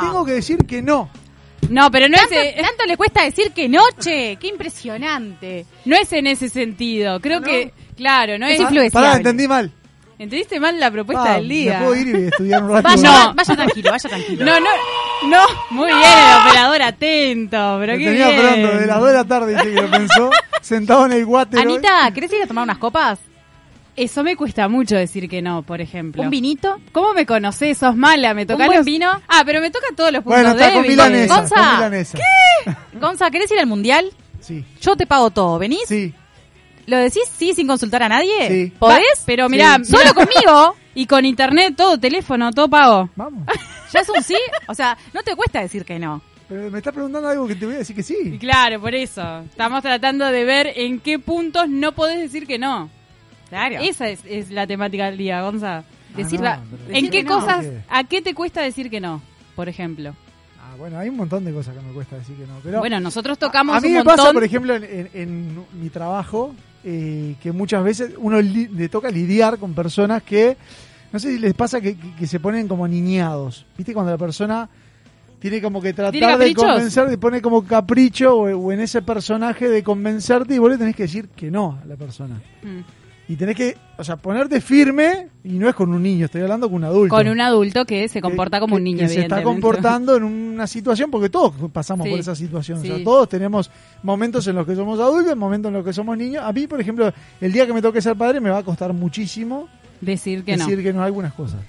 Tengo que decir que no. No, pero no ¿Tanto, es, tanto le cuesta decir que no, che? Qué impresionante. no es en ese sentido. Creo que, claro, no Es es. Pará, entendí mal. ¿Entendiste mal la propuesta Ah, del día? ¿Me puedo ir y estudiar un rato? Vaya, No. vaya tranquilo, vaya tranquilo. No, no, no. Muy bien, el operador atento, pero Me qué tenía bien. de las 2 de la tarde, dice que lo pensó, sentado en el water. hoy. Anita, ¿querés ir a tomar unas copas? Eso me cuesta mucho decir que no, por ejemplo. ¿Un vinito? ¿Cómo me conocés? ¿Sos mala? ¿Me toca buen los- vino? Ah, pero me toca todos los puntos Bueno, está con débiles. milanesa. Gonza. Con milanesa. Gonza, ¿querés ir al mundial? Sí, Yo te pago todo. ¿Venís? sí, ¿Lo decís sí sin consultar a nadie? Sí. ¿Podés? Va, Pero mirá, Sí. solo conmigo y con internet, todo, teléfono, todo pago. vamos. ¿Ya es un sí? O sea, no te cuesta decir que no. Pero me estás preguntando algo que te voy a decir que Y sí. claro, por eso. Estamos tratando de ver en qué puntos no podés decir que no. Claro. Esa es, es la temática del día, Gonza. Decir no, la- pero ¿En decir qué no. cosas, ¿Qué? a qué te cuesta decir que no? Por ejemplo. Ah, bueno, hay un montón de cosas que me cuesta decir que no. Pero bueno, nosotros tocamos a mí un me montón. pasa, por ejemplo, en, en- en mi trabajo, eh, que muchas veces uno li- le toca lidiar con personas que, no sé si les pasa que, que- que se ponen como niñados. ¿Viste? Cuando la persona tiene como que ¿Tiene tratar de convencer, de pone como capricho o, o en ese personaje de convencerte y vos le tenés que decir que no a la persona. Mm. Y tenés que, o sea, ponerte firme y no es con un niño, estoy hablando con un adulto. Con un adulto que se comporta que- como un niño, que se está comportando en una situación, porque todos pasamos Sí, por esa situación. O sea, todos tenemos momentos en los que somos adultos, momentos en los que somos niños. A mí, por ejemplo, el día que me toque ser padre me va a costar muchísimo Decir que decir no. que no a algunas cosas.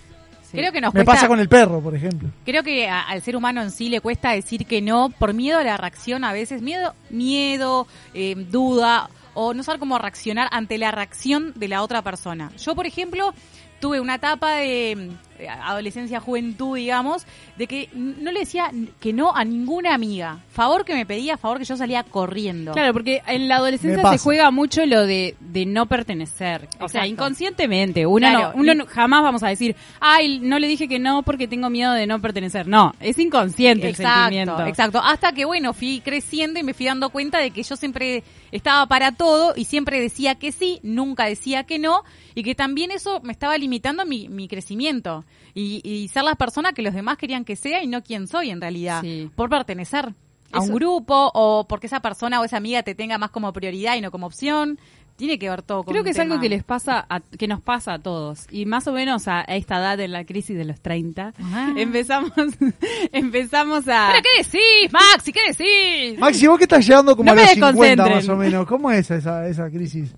Sí. Creo que nos Me cuesta... pasa con el perro, por ejemplo. Creo que a- al ser humano en sí le cuesta decir que no por miedo a la reacción a veces, miedo, miedo, eh, duda o no saber cómo reaccionar ante la reacción de la otra persona. Yo, por ejemplo, tuve una etapa de adolescencia, juventud, digamos, de que no le decía que no a ninguna amiga. Favor que me pedía, favor que yo salía corriendo. Claro, porque en la adolescencia se juega mucho lo de, de no pertenecer. O sea, inconscientemente. Uno, Claro. no, uno no- jamás vamos a decir, ay, no le dije que no porque tengo miedo de no pertenecer. No, es inconsciente el Exacto, sentimiento. exacto. Hasta que, bueno, fui creciendo y me fui dando cuenta de que yo siempre estaba para todo y siempre decía que sí, nunca decía que no, y que también eso me estaba limitando mi, mi crecimiento y, y ser la persona que los demás querían que sea y no quien soy en realidad, Sí. por pertenecer a un grupo o porque esa persona o esa amiga te tenga más como prioridad y no como opción. Tiene que ver todo con Creo que es tema. algo que les pasa, a- que nos pasa a todos. Y más o menos a, a esta edad de la crisis de los 30, Ah. empezamos, empezamos a... ¿Pero qué decís, Maxi? ¿Qué decís? Maxi, vos que estás llegando como No a los 50 desconcentren. más o menos. ¿Cómo es esa, esa crisis?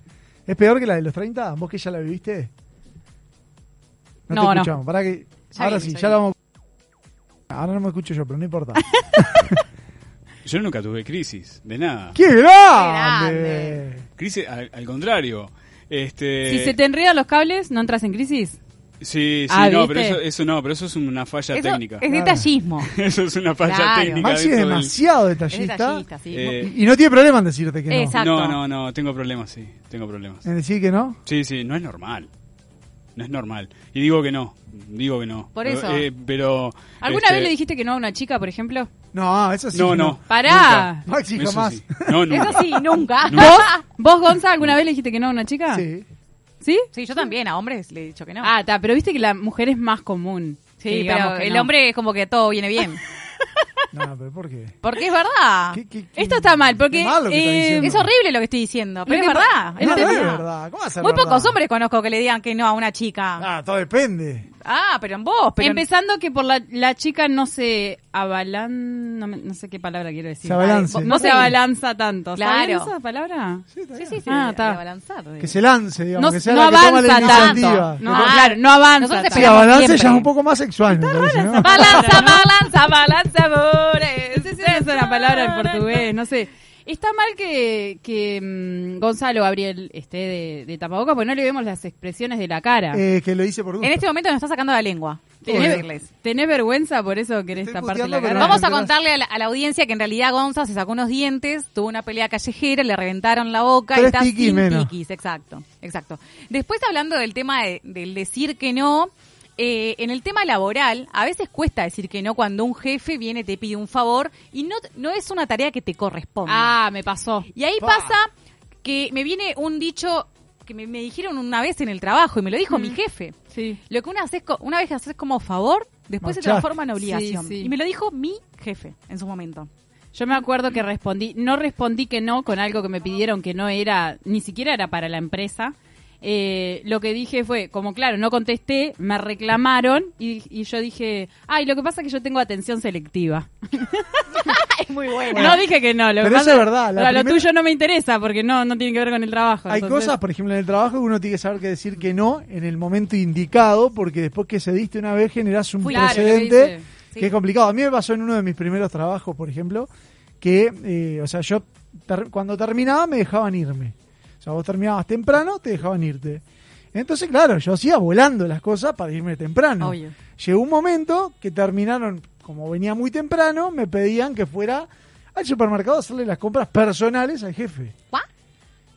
¿Es peor que la de los 30? ¿Vos que ya la viviste? No, No, te no. escuchamos. Pará que... Ya ahora sí, ya la vamos... Ahora no me escucho yo, pero no importa. Yo nunca tuve crisis, de nada. ¡Qué grande! grande. Crisis, al, al contrario. Este, Si se te enredan los cables, ¿no entras en crisis? Sí, sí, Ah, no, ¿viste? pero eso, eso no, pero eso es una falla Eso técnica. es Claro. detallismo. Eso es una falla Claro. técnica. Maxi es del- demasiado Es detallista. sí. Eh, Y, y no tiene problema en decirte que no. Exacto. No, no, no, tengo problemas, sí, tengo problemas. En decir que no. Sí, sí, no es normal. No es normal. Y digo que no, digo que no. Por Pero, eso. eh, pero... ¿Alguna este, vez le dijiste que no a una chica, por ejemplo? No, eso sí. No, que no. Pará. nunca. Maxi, Eso jamás. sí. No, nunca. Eso sí, nunca. ¿Vos, vos, Gonza, alguna vez le dijiste que no a una chica? Sí. ¿Sí? Sí, yo también, a hombres le he dicho que no. Ah, está, pero viste que la mujer es más común. sí, pero el no. hombre es como que todo viene bien. No, pero ¿por qué? Porque es verdad. ¿Qué- qué- qué- Esto está mal, porque eh. Es horrible lo que estoy diciendo, pero es verdad. pa- es No, no verdad. es verdad. ¿Cómo va a ser Muy verdad? pocos hombres conozco que le digan que no a una chica. Ah, todo depende. Ah, pero en vos. Pero Empezando que por la, la chica no se avalan... No, me- no sé qué palabra quiero decir. Se abalance. Ay, No se abalanza tanto. Claro. ¿Saben esa palabra? Sí, está Sí, bien. sí, sí. Ah, de- está. de Que se lance, digamos. No, que sea no la que toma la avanza iniciativa. tanto. No, Ah, claro, no avanza nosotros tanto. Sí, Esperamos avance siempre. ya es un poco más sexual, me parece, ¿no? Balanza, balanza, balanza, amores. Esa es una palabra en portugués, no sé. Está mal que, que mm, Gonzalo Gabriel esté de, de tapabocas porque no le vemos las expresiones de la cara. Eh, que lo hice por gusto. En este momento nos está sacando la lengua. ¿Tenés, tenés vergüenza por eso querés puteando, la cara? Vamos a contarle a la, a la audiencia que en realidad Gonza se sacó unos dientes, tuvo una pelea callejera, le reventaron la boca Tres y está tiquis sin menos. tiquis, exacto, exacto. Después hablando del tema de- del decir que no, eh, en el tema laboral, a veces cuesta decir que no cuando un jefe viene te pide un favor y no, no es una tarea que te corresponde. Ah, me pasó. Y ahí Pa. pasa que me viene un dicho que me, me dijeron una vez en el trabajo y me lo dijo mi jefe. Sí. Lo que una, haces co- una vez haces como favor, después se transforma en obligación. Sí, sí. Y me lo dijo mi jefe en su momento. Yo me acuerdo que respondí, no respondí que no con algo que me pidieron que no era, ni siquiera era para la empresa. Eh, lo que dije fue, como claro, no contesté, me reclamaron y, y yo dije, ay, lo que pasa es que yo tengo atención selectiva. es muy bueno. No dije que no, lo que Pero eso pasa- es verdad, la lo primera- tuyo no me interesa porque no, no tiene que ver con el trabajo. Hay entonces- cosas, por ejemplo, en el trabajo que uno tiene que saber que decir que no en el momento indicado, porque después que se diste una vez generás un Fui- Claro, lo que precedente. Sí. que es complicado. A mí me pasó en uno de mis primeros trabajos, por ejemplo, que, eh, o sea, yo ter- cuando terminaba me dejaban irme. O sea, vos terminabas temprano, te dejaban irte. Entonces, claro, yo hacía volando las cosas para irme temprano. Obvio. Llegó un momento que terminaron, como venía muy temprano, me pedían que fuera al supermercado a hacerle las compras personales al jefe. ¿Cuá?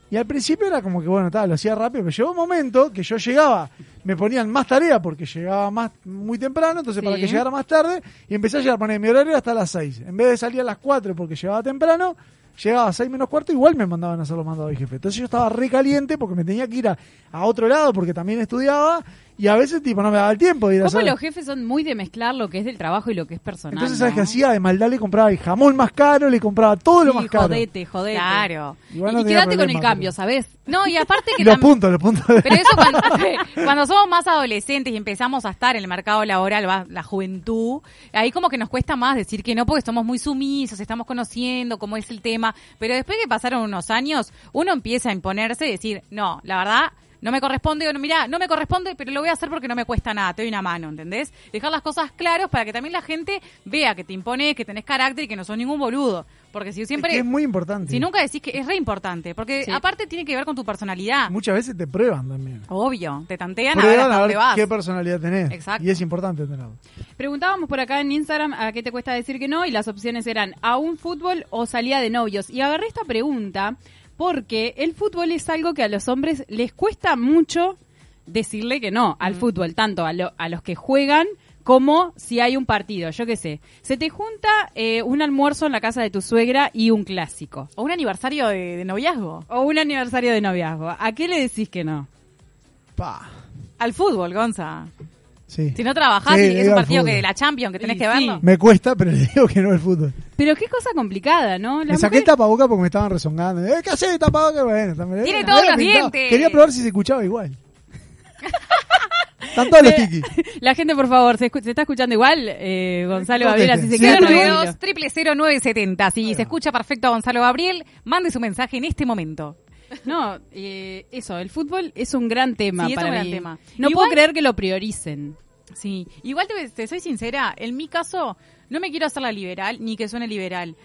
Y al principio era como que, bueno, tal, lo hacía rápido, pero llegó un momento que yo llegaba, me ponían más tarea porque llegaba más muy temprano, entonces Sí. para que llegara más tarde, y empecé a llegar, poner mi horario hasta las 6. En vez de salir a las 4 porque llegaba temprano, llegaba a 6 menos cuarto, igual me mandaban a hacer los mandados de jefe. Entonces yo estaba re caliente porque me tenía que ir a, a otro lado porque también estudiaba, y a veces tipo no me daba el tiempo de ir a ¿Cómo hacer. los jefes son muy de mezclar lo que es del trabajo y lo que es personal? Entonces, ¿sabes ¿no? qué hacía? De maldad le compraba el jamón más caro, le compraba todo lo más caro. jodete, jodete. Claro. Igual y no y tenía quédate con el problema, cambio, pero- ¿sabes? No, y aparte que Y los tam- puntos, los puntos. Pero eso cuando, cuando somos más adolescentes y empezamos a estar en el mercado laboral, va, la juventud, ahí como que nos cuesta más decir que no porque somos muy sumisos, estamos conociendo cómo es el tema, pero después que pasaron unos años, uno empieza a imponerse y decir, no, la verdad, no me corresponde, o no, mirá, no me corresponde, pero lo voy a hacer porque no me cuesta nada, te doy una mano, ¿entendés? Dejar las cosas claras para que también la gente vea que te impones, que tenés carácter y que no sos ningún boludo. Porque si siempre... Es que es muy importante. Si nunca decís que es re importante, porque Sí. aparte tiene que ver con tu personalidad. Muchas veces te prueban también. Obvio, te tantean a ver hasta a dónde ver vas. qué personalidad tenés. Exacto. Y es importante tenerlo. Preguntábamos por acá en Instagram a qué te cuesta decir que no y las opciones eran a un fútbol o salida de novios. Y agarré esta pregunta porque el fútbol es algo que a los hombres les cuesta mucho decirle que no al fútbol, tanto a, lo- a los que juegan como si hay un partido, yo qué sé. Se te junta eh, un almuerzo en la casa de tu suegra y un clásico. O un aniversario de, de noviazgo. O un aniversario de noviazgo. ¿A qué le decís que no? Pa. Al fútbol, Gonza. Sí. Si no trabajás Sí, es un partido fútbol. que de la Champions que tenés Y que sí. verlo. Me cuesta, pero le digo que no al fútbol. Pero qué cosa complicada, ¿no? Me Las saqué el mujeres- tapaboca porque me estaban rezongando. ¿Eh, ¿Qué haces tapaboca? Bueno, también. Tiene me todos los dientes. Quería probar si se escuchaba igual. Están todos los tiquis. La gente, por favor, ¿se, escu- se está escuchando igual? Eh, Gonzalo Gabriel, así se Sí, queda pero- tranquilo. 092 triple 0970. Si se escucha perfecto a Gonzalo Gabriel, mande su mensaje en este momento. No, eh, eso, el fútbol es un gran tema Sí, es para gran mí. tema. No Igual- puedo creer que lo prioricen. Sí, igual te, te soy sincera, en mi caso no me quiero hacer la liberal ni que suene liberal,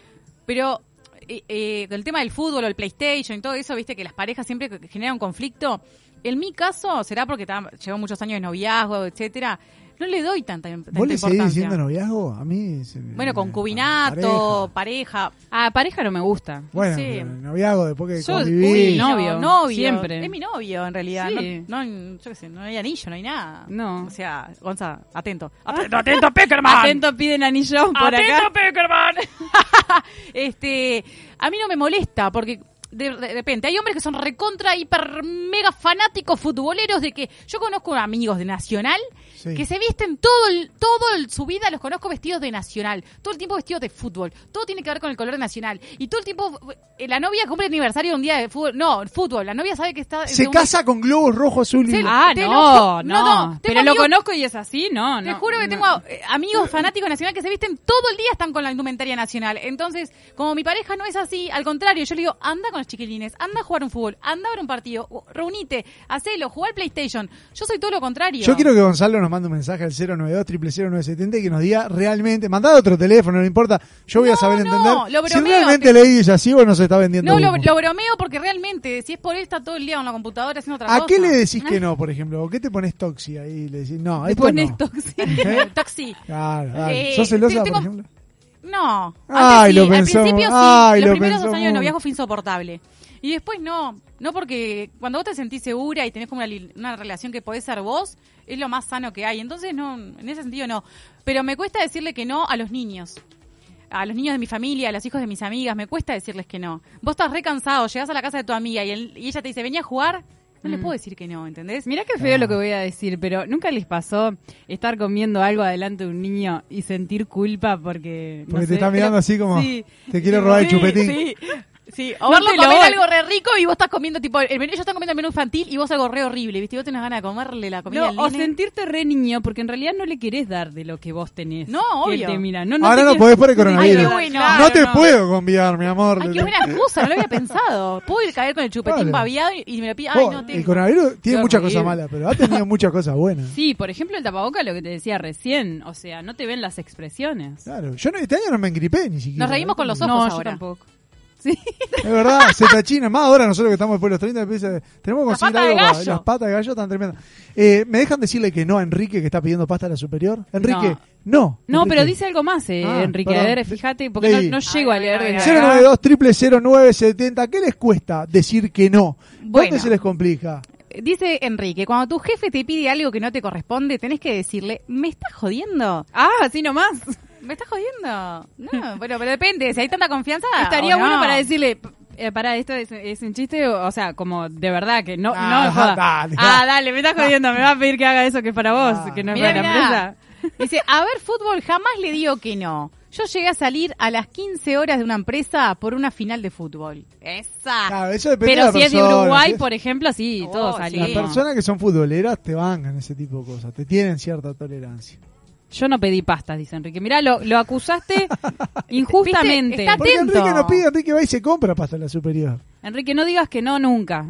pero eh, eh, el tema del fútbol o el PlayStation y todo eso, viste que las parejas siempre generan un conflicto En mi caso, será porque llevo muchos años de noviazgo, etcétera, no le doy tanta, tanta ¿Vos le seguís diciendo noviazgo? A mí. se me- Bueno, concubinato, pareja. Ah, pareja no me gusta. Bueno, Sí. noviazgo después que Yo- conviví. uy, no, novio, novio, siempre. Es mi novio, en realidad. Sí. No, no, yo qué sé, no hay anillo, no hay nada. No. O sea, Gonza, atento. Atento, atento, Peckerman. Atento, piden anillo por Atento, acá. Peckerman. este, a mí no me molesta porque de, de repente hay hombres que son recontra, hiper, mega fanáticos futboleros de que yo conozco amigos de Nacional Sí. que se visten todo el, todo el- su vida los conozco vestidos de Nacional, todo el tiempo vestidos de fútbol, todo tiene que ver con el color de Nacional y todo el tiempo eh, la novia cumple aniversario un día de fútbol, no, fútbol, la novia sabe que está Se de un- casa con globos rojo, azul y Ah, Te lo no, no, no, no, Pero lo conozco y es así, no, Te no. juro que no. tengo eh, amigos fanáticos nacional que se visten todo el día están con la indumentaria nacional. Entonces, como mi pareja no es así, al contrario, yo le digo, anda con los chiquilines, anda a jugar un fútbol, anda a ver un partido, reunite, hacelo, jugar PlayStation. Yo soy todo lo contrario. Yo quiero que Gonzalo nos mande un mensaje al 092 0970 y que nos diga realmente, mandad otro teléfono, no importa, yo voy a saber no, entender lo si realmente Lady así o no se está vendiendo No, lo, lo bromeo porque realmente, si es por él, está todo el día con la computadora haciendo otra ¿A cosa. qué le decís que no, por ejemplo? ¿O qué te pones toxi ahí? Le decís, no, Te esto pones no. tóxico. ¿Eh? Claro, dale. Eh, ¿Sos celosa, tengo- por ejemplo? No. Ay, lo sí. pensó- Al principio sí. ay, Los lo primeros dos años de noviazgo fue insoportable. Y después no. No porque cuando vos te sentís segura y tenés como una, relación que podés ser vos, es lo más sano que hay. Entonces, no, en ese sentido no. Pero me cuesta decirle que no a los niños. A los niños de mi familia, a los hijos de mis amigas, me cuesta decirles que no. Vos estás re cansado, llegás a la casa de tu amiga y, el- y ella te dice, venía a jugar. No le puedo decir que no, ¿entendés? Mirá qué feo lo que voy a decir, pero ¿nunca les pasó estar comiendo algo adelante de un niño y sentir culpa porque... no Porque te sé, está mirando pero- así como, Sí. te quiero Sí, robar el Sí, chupetín. Sí. O No verlo te lo comer doy. algo re rico y vos estás comiendo tipo el menú, ellos están comiendo el menú infantil y vos algo re horrible, ¿viste? Y vos tenés ganas de comerle la comida No, al o nene. sentirte re niño porque en realidad no le querés dar de lo que vos tenés. No, obvio. te mira. No, Ahora te no podés por el no coronavirus. Ay, qué no te puedo convidar, mi amor. Ay, qué buena excusa, no lo había pensado. Puedo ir caer con el chupetín Vale. babiado y, y me lo pide. Ay, Oh, no el tengo. coronavirus tiene muchas cosas malas, pero ha tenido muchas cosas buenas. Sí, por ejemplo el tapaboca, lo que te decía recién. O sea, no te ven las expresiones. Claro, yo no, este año no me engripé ni siquiera. Nos reímos con los ojos no, yo ahora. tampoco. Sí. Es verdad, se tachina. Más ahora nosotros que estamos después de los 30, empieza- tenemos que La conseguir algo para- gallo. Las patas de gallo están tremendas. Eh, ¿Me dejan decirle que no a Enrique que está pidiendo pasta a la superior? Enrique, no. No, Enrique. pero dice algo más, eh, Ah, Enrique. perdón. A ver, fíjate, porque no, llego a leer Ay, desde ay, acá. 092 triple 0970 ¿Qué les cuesta decir que no? ¿Dónde Bueno. se les complica? Dice Enrique, cuando tu jefe te pide algo que no te corresponde, tenés que decirle, ¿me estás jodiendo? Ah, así nomás. ¿Me estás jodiendo? No, bueno, pero depende, si hay tanta confianza. Estaría bueno no. para decirle, eh, para esto es, es un chiste, o, o sea, como de verdad que no, Ah, no joda. dale. Ah, dale, me estás jodiendo, me va a pedir que haga eso que es para vos, Ah. que no es Mirá, para la empresa. Dice, a ver, fútbol, jamás le digo que no. Yo llegué a salir a las 15 horas de una empresa por una final de fútbol. Esa. Claro, eso depende de Pero la si es de Uruguay, por ejemplo, sí, Oh, todos sí. Las salimos. personas que son futboleras te bancan ese tipo de cosas, te tienen cierta tolerancia. Yo no pedí pastas, dice Enrique. Mirá, lo, lo acusaste injustamente. Está Porque Atento. Enrique no pide, Enrique va y se compra pasta a la superior. Enrique, no digas que no nunca.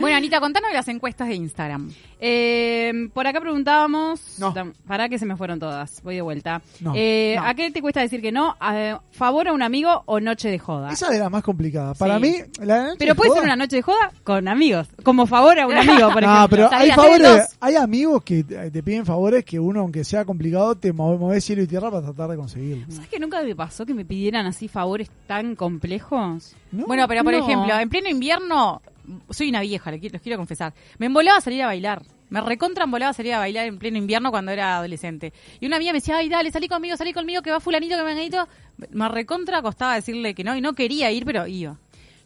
Bueno, Anita, contanos de las encuestas de Instagram. Eh, por acá preguntábamos. No. Para que se me fueron todas. Voy de vuelta. No, Eh, no. ¿A qué te cuesta decir que no? ¿A favor a un amigo o noche de joda? Esa es la más complicada. Para Sí. mí, la noche Pero de puede joda- ser una noche de joda con amigos. Como favor a un amigo, por No, ejemplo. pero hay favores, hay amigos que te piden favores que uno, aunque sea complicado, te mueve, mueve cielo y tierra para tratar de conseguirlo. ¿Sabes que nunca me pasó que me pidieran así favores tan complejos? ¿No? Bueno, pero por No. ejemplo, en pleno invierno, soy una vieja, les quiero, confesar. Me embolaba salir a bailar. Me recontra embolaba salir a bailar en pleno invierno cuando era adolescente. Y una amiga me decía, ay, dale, salí conmigo, salí conmigo, que va fulanito, que venganito. Me recontra costaba decirle que no, y no quería ir, pero iba.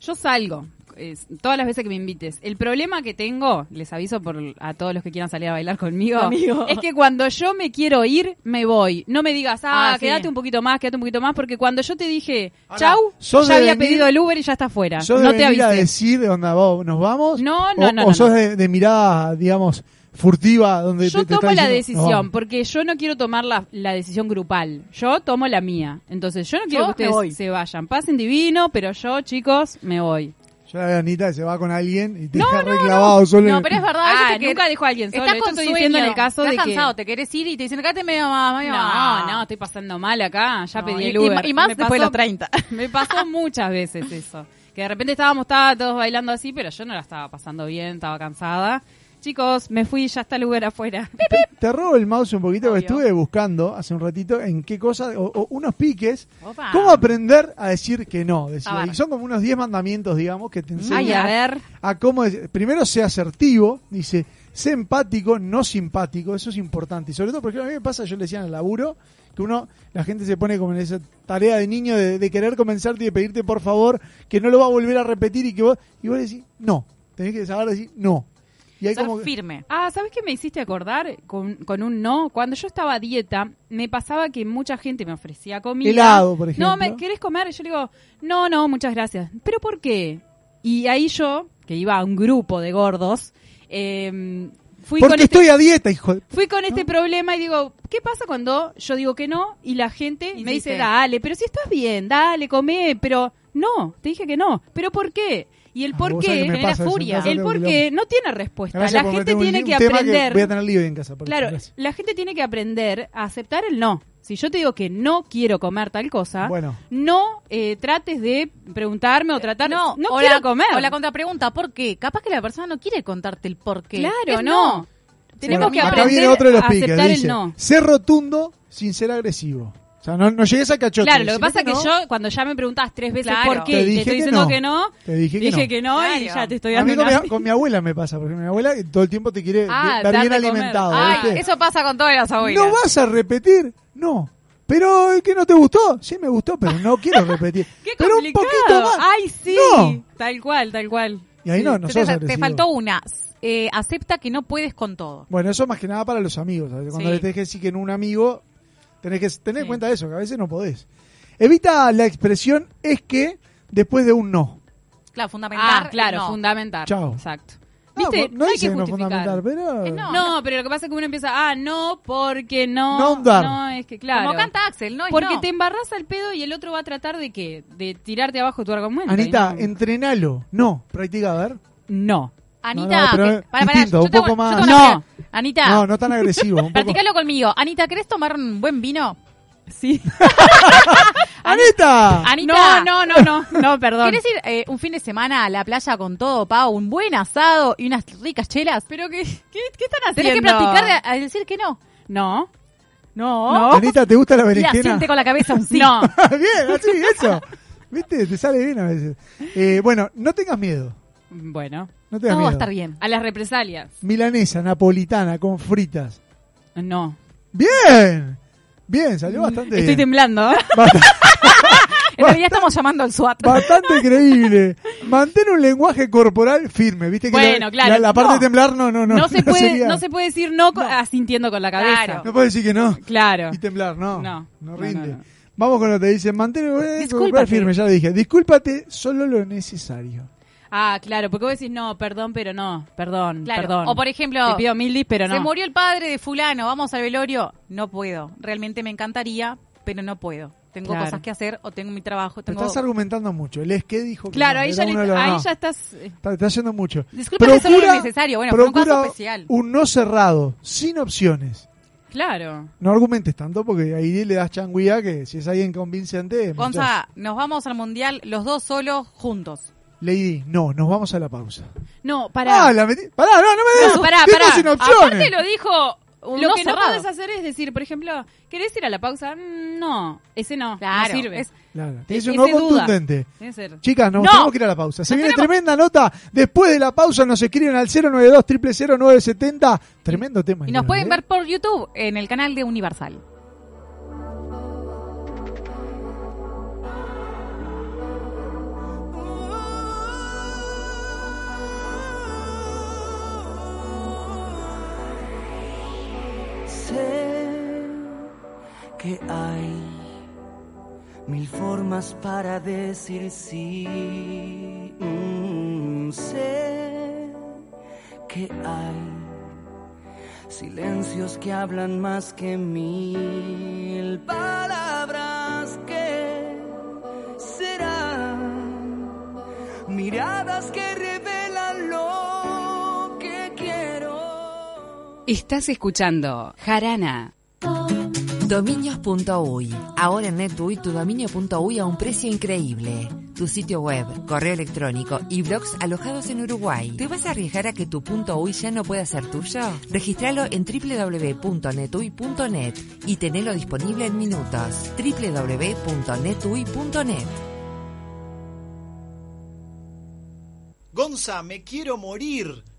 Yo salgo. Es, todas las veces que me invites. El problema que tengo, les aviso por a todos los que quieran salir a bailar conmigo, es que cuando yo me quiero ir, me voy. No me digas, ah, Ah, sí. quédate un poquito más, quédate un poquito más, porque cuando yo te dije, Ahora, chau, sos ya había venir- pedido el Uber y ya está afuera. ¿Sos no de te venir a avisé. decir de onda vos nos vamos? No, no, o, no, o no, sos no. De, de mirada, digamos, furtiva, donde Yo te, te tomo la diciendo, "Nos decisión, vamos"? porque yo no quiero tomar la, la decisión grupal. Yo tomo la mía. Entonces, yo no quiero Yo que ustedes se vayan. Pasen divino, pero yo, chicos, me voy. Yo la veo a Anita que se va con alguien y te No, deja no, reclavado solo. No, en- pero es verdad. Ah, te nunca dejo a alguien solo. Estás Esto con estoy sueño, diciendo en el caso estás de que- cansado, te querés ir y te dicen, quédate medio más, medio No, más". no, estoy pasando mal acá. Ya No, pedí el Uber. y más Me después de los 30. Me pasó muchas veces eso. Que de repente estábamos estaba todos bailando así, pero yo no la estaba pasando bien, estaba cansada. Chicos, me fui, ya está el lugar afuera. Te robo el mouse un poquito que estuve buscando hace un ratito en qué cosa, o, o unos piques. Opa. ¿Cómo aprender a decir que no? Decía, y son como unos 10 mandamientos, digamos, que te enseñan Ay, a ver. a cómo decir- primero sea asertivo, dice, sé empático, no simpático, eso es importante. Y sobre todo, porque a mí me pasa, yo le decía en el laburo, que uno, la gente se pone como en esa tarea de niño de, de querer convencerte y de pedirte por favor que no lo va a volver a repetir y que vos, y vos decís, no, tenés que saber decir no. Y hay Ser como que- firme. Ah, ¿sabes qué me hiciste acordar con, con un no? Cuando yo estaba a dieta, me pasaba que mucha gente me ofrecía comida. Helado, por ejemplo. No, ¿me querés comer? Y yo le digo, no, no, muchas gracias. ¿Pero por qué? Y ahí yo, que iba a un grupo de gordos, eh, fui porque con este... estoy a dieta, hijo de... Fui con este problema y digo, ¿qué pasa cuando yo digo que no y la gente me dice, dale, pero si estás bien, dale, come, pero no, te dije que no. ¿Pero por qué? Y el Ah, por qué, pasa furia. El por qué no tiene respuesta. Gracias la gente un tiene que aprender. voy a tener lío en casa. Claro, gracias. la gente tiene que aprender a aceptar el no. Si yo te digo que no quiero comer tal cosa, Bueno. no eh, trates de preguntarme o tratar. No, o quiero la, comer. O la contrapregunta, ¿por qué? Capaz que la persona no quiere contarte el por qué. Claro, no. Tenemos Bueno, que acá aprender viene otro de los a piques, aceptar dice, el no. Ser rotundo sin ser agresivo. O sea, no, no llegues a cachote. Claro, lo que pasa es que no, yo, cuando ya me preguntás tres veces Claro. por qué, Te y te dije estoy que diciendo no. que no, Te dije que dije no. que no y ya te estoy A mí dando con mi, con mi abuela me pasa, porque mi abuela todo el tiempo te quiere Ah, ver bien alimentado. Ay, ¿viste? eso pasa con todas las abuelas. ¿No vas a repetir? No. Pero ¿qué no te gustó? Sí me gustó, pero no quiero repetir. ¡Qué pero un poquito más. ¡Ay, sí! No. Tal cual, tal cual. Y ahí no, no te, sos te- faltó una. Eh, acepta que no puedes con todo. Bueno, eso más que nada para los amigos. ¿sabes? Cuando Sí. le tenés que decir que en un amigo, tenés que tener en cuenta eso, que a veces no podés. Evita la expresión es que después de un no. Claro, fundamental. Ah, claro, no. fundamental. Chao. Exacto. No, hay dice que no justificar. fundamental, pero... Eh, no. No, pero lo que pasa es que uno empieza, ah, no, porque no. No es que claro. Como canta Axel, no es Porque no. te embarras al pedo y el otro va a tratar de qué? De tirarte abajo tu argumento. Anita, entrenalo. No, practica, a ver. No. Anita, No, no, pero que- para, para, distinto, yo un tengo- poco yo más- tengo No. Anita, No, no tan agresivo. Un poco... practicalo conmigo. Anita, ¿querés tomar un buen vino? Sí. ¡Anita! Anita, No, no, no, no, no, perdón. ¿Querés ir eh, un fin de semana a la playa con todo, pago, un buen asado y unas ricas chelas? Pero qué, qué, qué están haciendo? Tenés que practicar de- a decir que no. No. No. No. Anita, ¿te gusta la berenjena? asiente con la cabeza un sí. No. bien, así, eso. ¿Viste? Te sale bien a veces. Eh, bueno, no tengas miedo. Bueno. No Todo va miedo. a estar bien. A las represalias. Milanesa, napolitana, con fritas. No. Bien. Bien, salió bastante Estoy bien. temblando. Bast- En realidad estamos llamando al SWAT. Bastante creíble. Mantén un lenguaje corporal firme, ¿viste? Que Bueno, la, claro. La, la parte No. de temblar no, no, no. No, se puede, sería- no se puede decir no, co- asintiendo con la cabeza. Claro. No puedes decir que no. Claro. Y temblar, no. No. No No, rinde. no, no. Vamos con lo que te dice. Mantén un lenguaje corporal Discúlpate. firme, ya lo dije. Discúlpate solo lo necesario. Ah, claro, porque vos decís no, perdón, pero no, perdón, Claro. perdón. O por ejemplo, Te pido mil dis, pero no. Se murió el padre de fulano, vamos al velorio. No puedo. Realmente me encantaría, pero no puedo. Tengo Claro. cosas que hacer o tengo mi trabajo. Te Tengo... estás argumentando mucho. El es que dijo que Claro, no, ahí, ya, uno de le- los ahí no. ya estás... eh, Está, está haciendo mucho. Disculpa que solo es necesario. Bueno, fue un caso procura especial. un no cerrado, sin opciones. Claro. No argumentes tanto porque ahí le das changuía que si es alguien convincente. Gonza, nos vamos al mundial los dos solos juntos. Lady, no, nos vamos a la pausa. No, pará. Ah, la metí. Pará, no, no me des. No, pará, pará. sin Aparte lo dijo... Un lo no que no puedes hacer es decir, por ejemplo, ¿querés ir a la pausa? Mm, No, ese no, Claro, no sirve. es- Claro, es un no contundente. Ser. Chicas, nos No. tenemos que ir a la pausa. Se Nos viene tenemos- tremenda nota. Después de la pausa nos escriben al 092 970 Tremendo tema. Y nos Iván, pueden ¿eh? ver por YouTube en el canal de Universal. Que hay mil formas para decir sí. Mm, sé que hay silencios que hablan más que mil palabras que serán miradas que revelan lo que quiero. Estás escuchando Jarana. Dominios.uy. Ahora en NetUI tu dominio.uy a un precio increíble. tu sitio web, correo electrónico y blogs alojados en Uruguay. ¿Te vas a arriesgar a que tu punto .uy ya no pueda ser tuyo? Registralo en www.netuy.net y tenelo disponible en minutos. www.netuy.net Gonza, me quiero morir.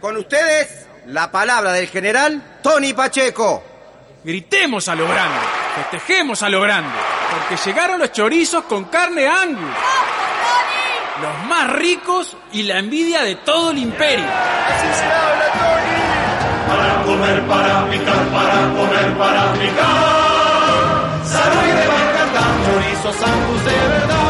Con ustedes, la palabra del general Tony Pacheco. Gritemos a lo grande, festejemos a lo grande, porque llegaron los chorizos con carne angus. Los más ricos y la envidia de todo el imperio. Así se habla, Tony. Para comer, para picar, para comer, para picar. Salud y de Bacardán, chorizos angus de verdad.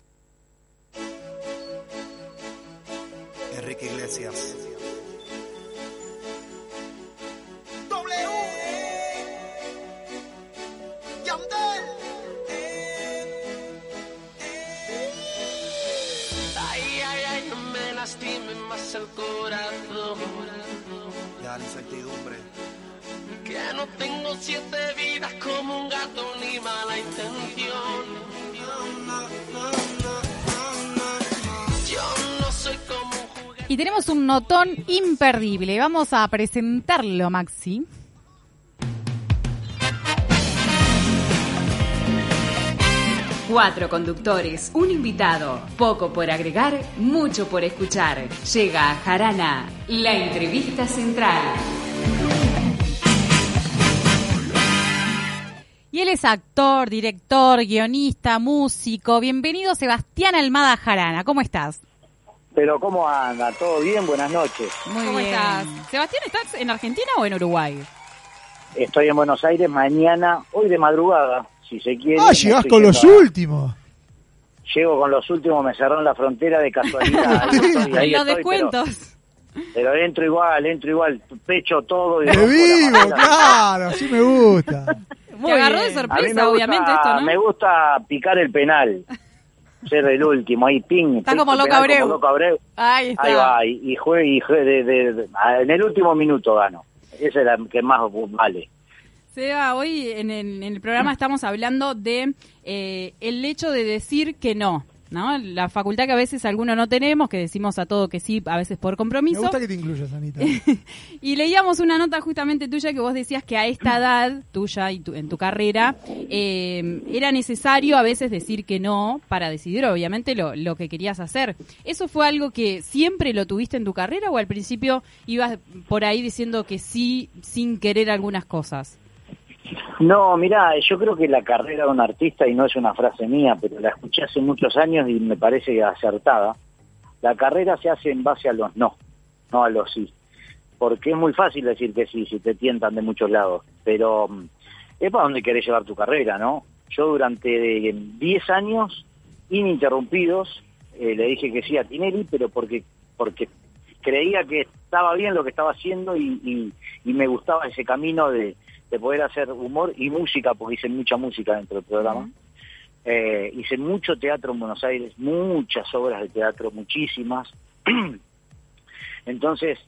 La incertidumbre. Que no tengo siete vidas como un gato ni mala intención. Yo no soy como un juguete. Y tenemos un notón imperdible. Vamos a presentarlo, Maxi. Cuatro conductores, un invitado, poco por agregar, mucho por escuchar. Llega a Jarana, la entrevista central. Y él es actor, director, guionista, músico. Bienvenido, Sebastián Almada Jarana. ¿Cómo estás? Pero ¿cómo anda? ¿Todo bien? Buenas noches. Muy ¿Cómo bien. estás? Sebastián, ¿estás en Argentina o en Uruguay? Estoy en Buenos Aires mañana, hoy de madrugada, si se quiere. Ah, llegás con los últimos. Llego con los últimos, me cerraron la frontera de casualidad. estoy, ahí Los estoy, descuentos. Pero, pero entro igual, entro igual, pecho todo. Y ¡De rompo la vivo! Claro, así me gusta. Te agarró de sorpresa, gusta- obviamente, esto, ¿no? Me gusta picar el penal. Ser el último, ahí ping. Está como Loco penal Abreu. como Loco Abreu. Ahí está. Ahí va, y, y juegue, y juegue de- de- en el último minuto gano. Esa es la que más vale. Seba, hoy en el, en el programa estamos hablando de eh, el hecho de decir que no, ¿no? La facultad que a veces algunos no tenemos, que decimos a todo que sí, a veces por Me compromiso. gusta que te incluyas, Anita. Y leíamos una nota justamente tuya que vos decías que a esta edad tuya y tu- en tu carrera eh, era necesario a veces decir que no para decidir obviamente lo, lo que querías hacer. ¿Eso fue algo que siempre lo tuviste en tu carrera o al principio ibas por ahí diciendo que sí sin querer algunas cosas? No, mira, yo creo que la carrera de un artista, y no es una frase mía, pero la escuché hace muchos años y me parece acertada, la carrera se hace en base a los no, no a los sí. Porque es muy fácil decir que sí si te tientan de muchos lados, pero mm, es para donde querés llevar tu carrera, ¿no? Yo durante 10 años ininterrumpidos eh, le dije que sí a Tinelli, pero porque porque creía que estaba bien lo que estaba haciendo y- y me gustaba ese camino de, de poder hacer humor y música, porque hice mucha música dentro del programa. Eh, hice mucho teatro en Buenos Aires, muchas obras de teatro, muchísimas. Entonces,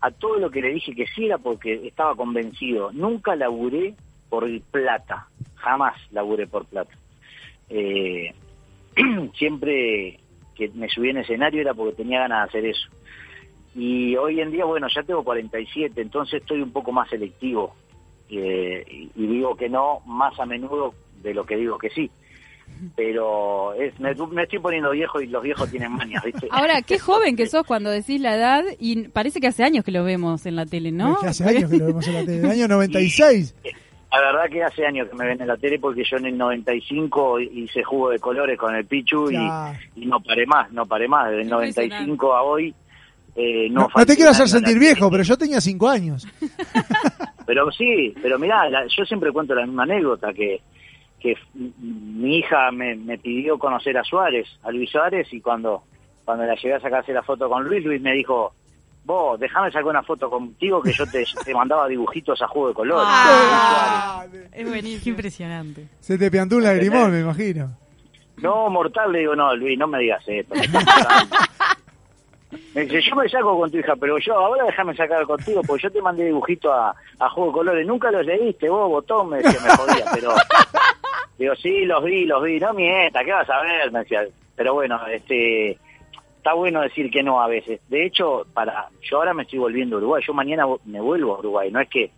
a todo lo que le dije que sí era porque estaba convencido. Nunca laburé por plata, jamás laburé por plata. Eh, siempre que me subí en escenario era porque tenía ganas de hacer eso. Y hoy en día, bueno, ya tengo 47, entonces estoy un poco más selectivo eh, y, y digo que no más a menudo de lo que digo que sí. Pero es, me, me estoy poniendo viejo y los viejos tienen ¿viste? Ahora, qué joven que sos cuando decís la edad y parece que hace años que lo vemos en la tele, ¿no? Es que hace años que lo vemos en la tele, el año 96. La verdad que hace años que me ven en la tele porque yo en el 95 hice jugo de colores con el Pichu y, Claro. y no paré más, no paré más. Desde el 95 a hoy eh, no No, no te quiero hacer sentir viejo, pero yo tenía cinco años. Pero sí, pero mirá, la- yo siempre cuento la misma anécdota, que, que mi hija me, me pidió conocer a Suárez, a Luis Suárez, y cuando, cuando la llegué a sacarse la foto con Luis, Luis me dijo, vos, déjame sacar una foto contigo que yo te, te mandaba dibujitos a juego de color. Ah, es buenísimo. Impresionante. Se te piantó un lagrimón, me imagino. No, mortal, le digo, no, Luis, no me digas esto. Me dice, yo me saco con tu hija, pero yo ahora déjame sacar contigo, porque yo te mandé dibujito a, a Juego de Colores. Nunca los leíste, vos, botón, me decía, me jodía, pero... Digo, sí, los vi, los vi. No mienta, ¿qué vas a ver? Me decía. Pero bueno, este... Está bueno decir que no a veces. De hecho, para yo ahora me estoy volviendo a Uruguay. Yo mañana me vuelvo a Uruguay. No es que,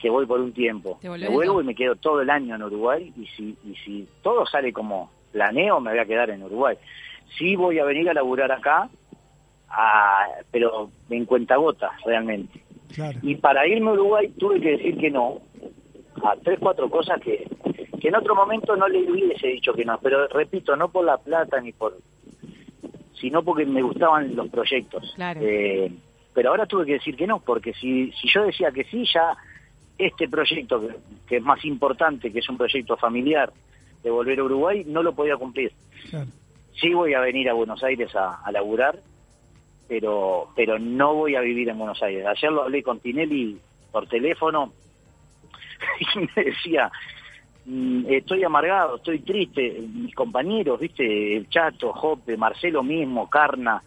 que voy por un tiempo. Me vuelvo y me quedo todo el año en Uruguay. Y si, y si todo sale como planeo, me voy a quedar en Uruguay. Sí voy a venir a laburar acá, a- pero en cuentagotas realmente. Y para irme a Uruguay tuve que decir que no a tres, cuatro cosas que, que en otro momento no le hubiese dicho que no. Pero repito, no por la plata ni por sino porque me gustaban los proyectos. Claro. Eh, pero ahora tuve que decir que no, porque si, si yo decía que sí, ya este proyecto, que, que es más importante, que es un proyecto familiar de volver a Uruguay, no lo podía cumplir. Sí voy a venir a Buenos Aires a, a laburar, pero, pero no voy a vivir en Buenos Aires. Ayer lo hablé con Tinelli por teléfono y me decía, mm, estoy amargado, estoy triste, mis compañeros, viste, el Chato, Jope, Marcelo mismo, Carna,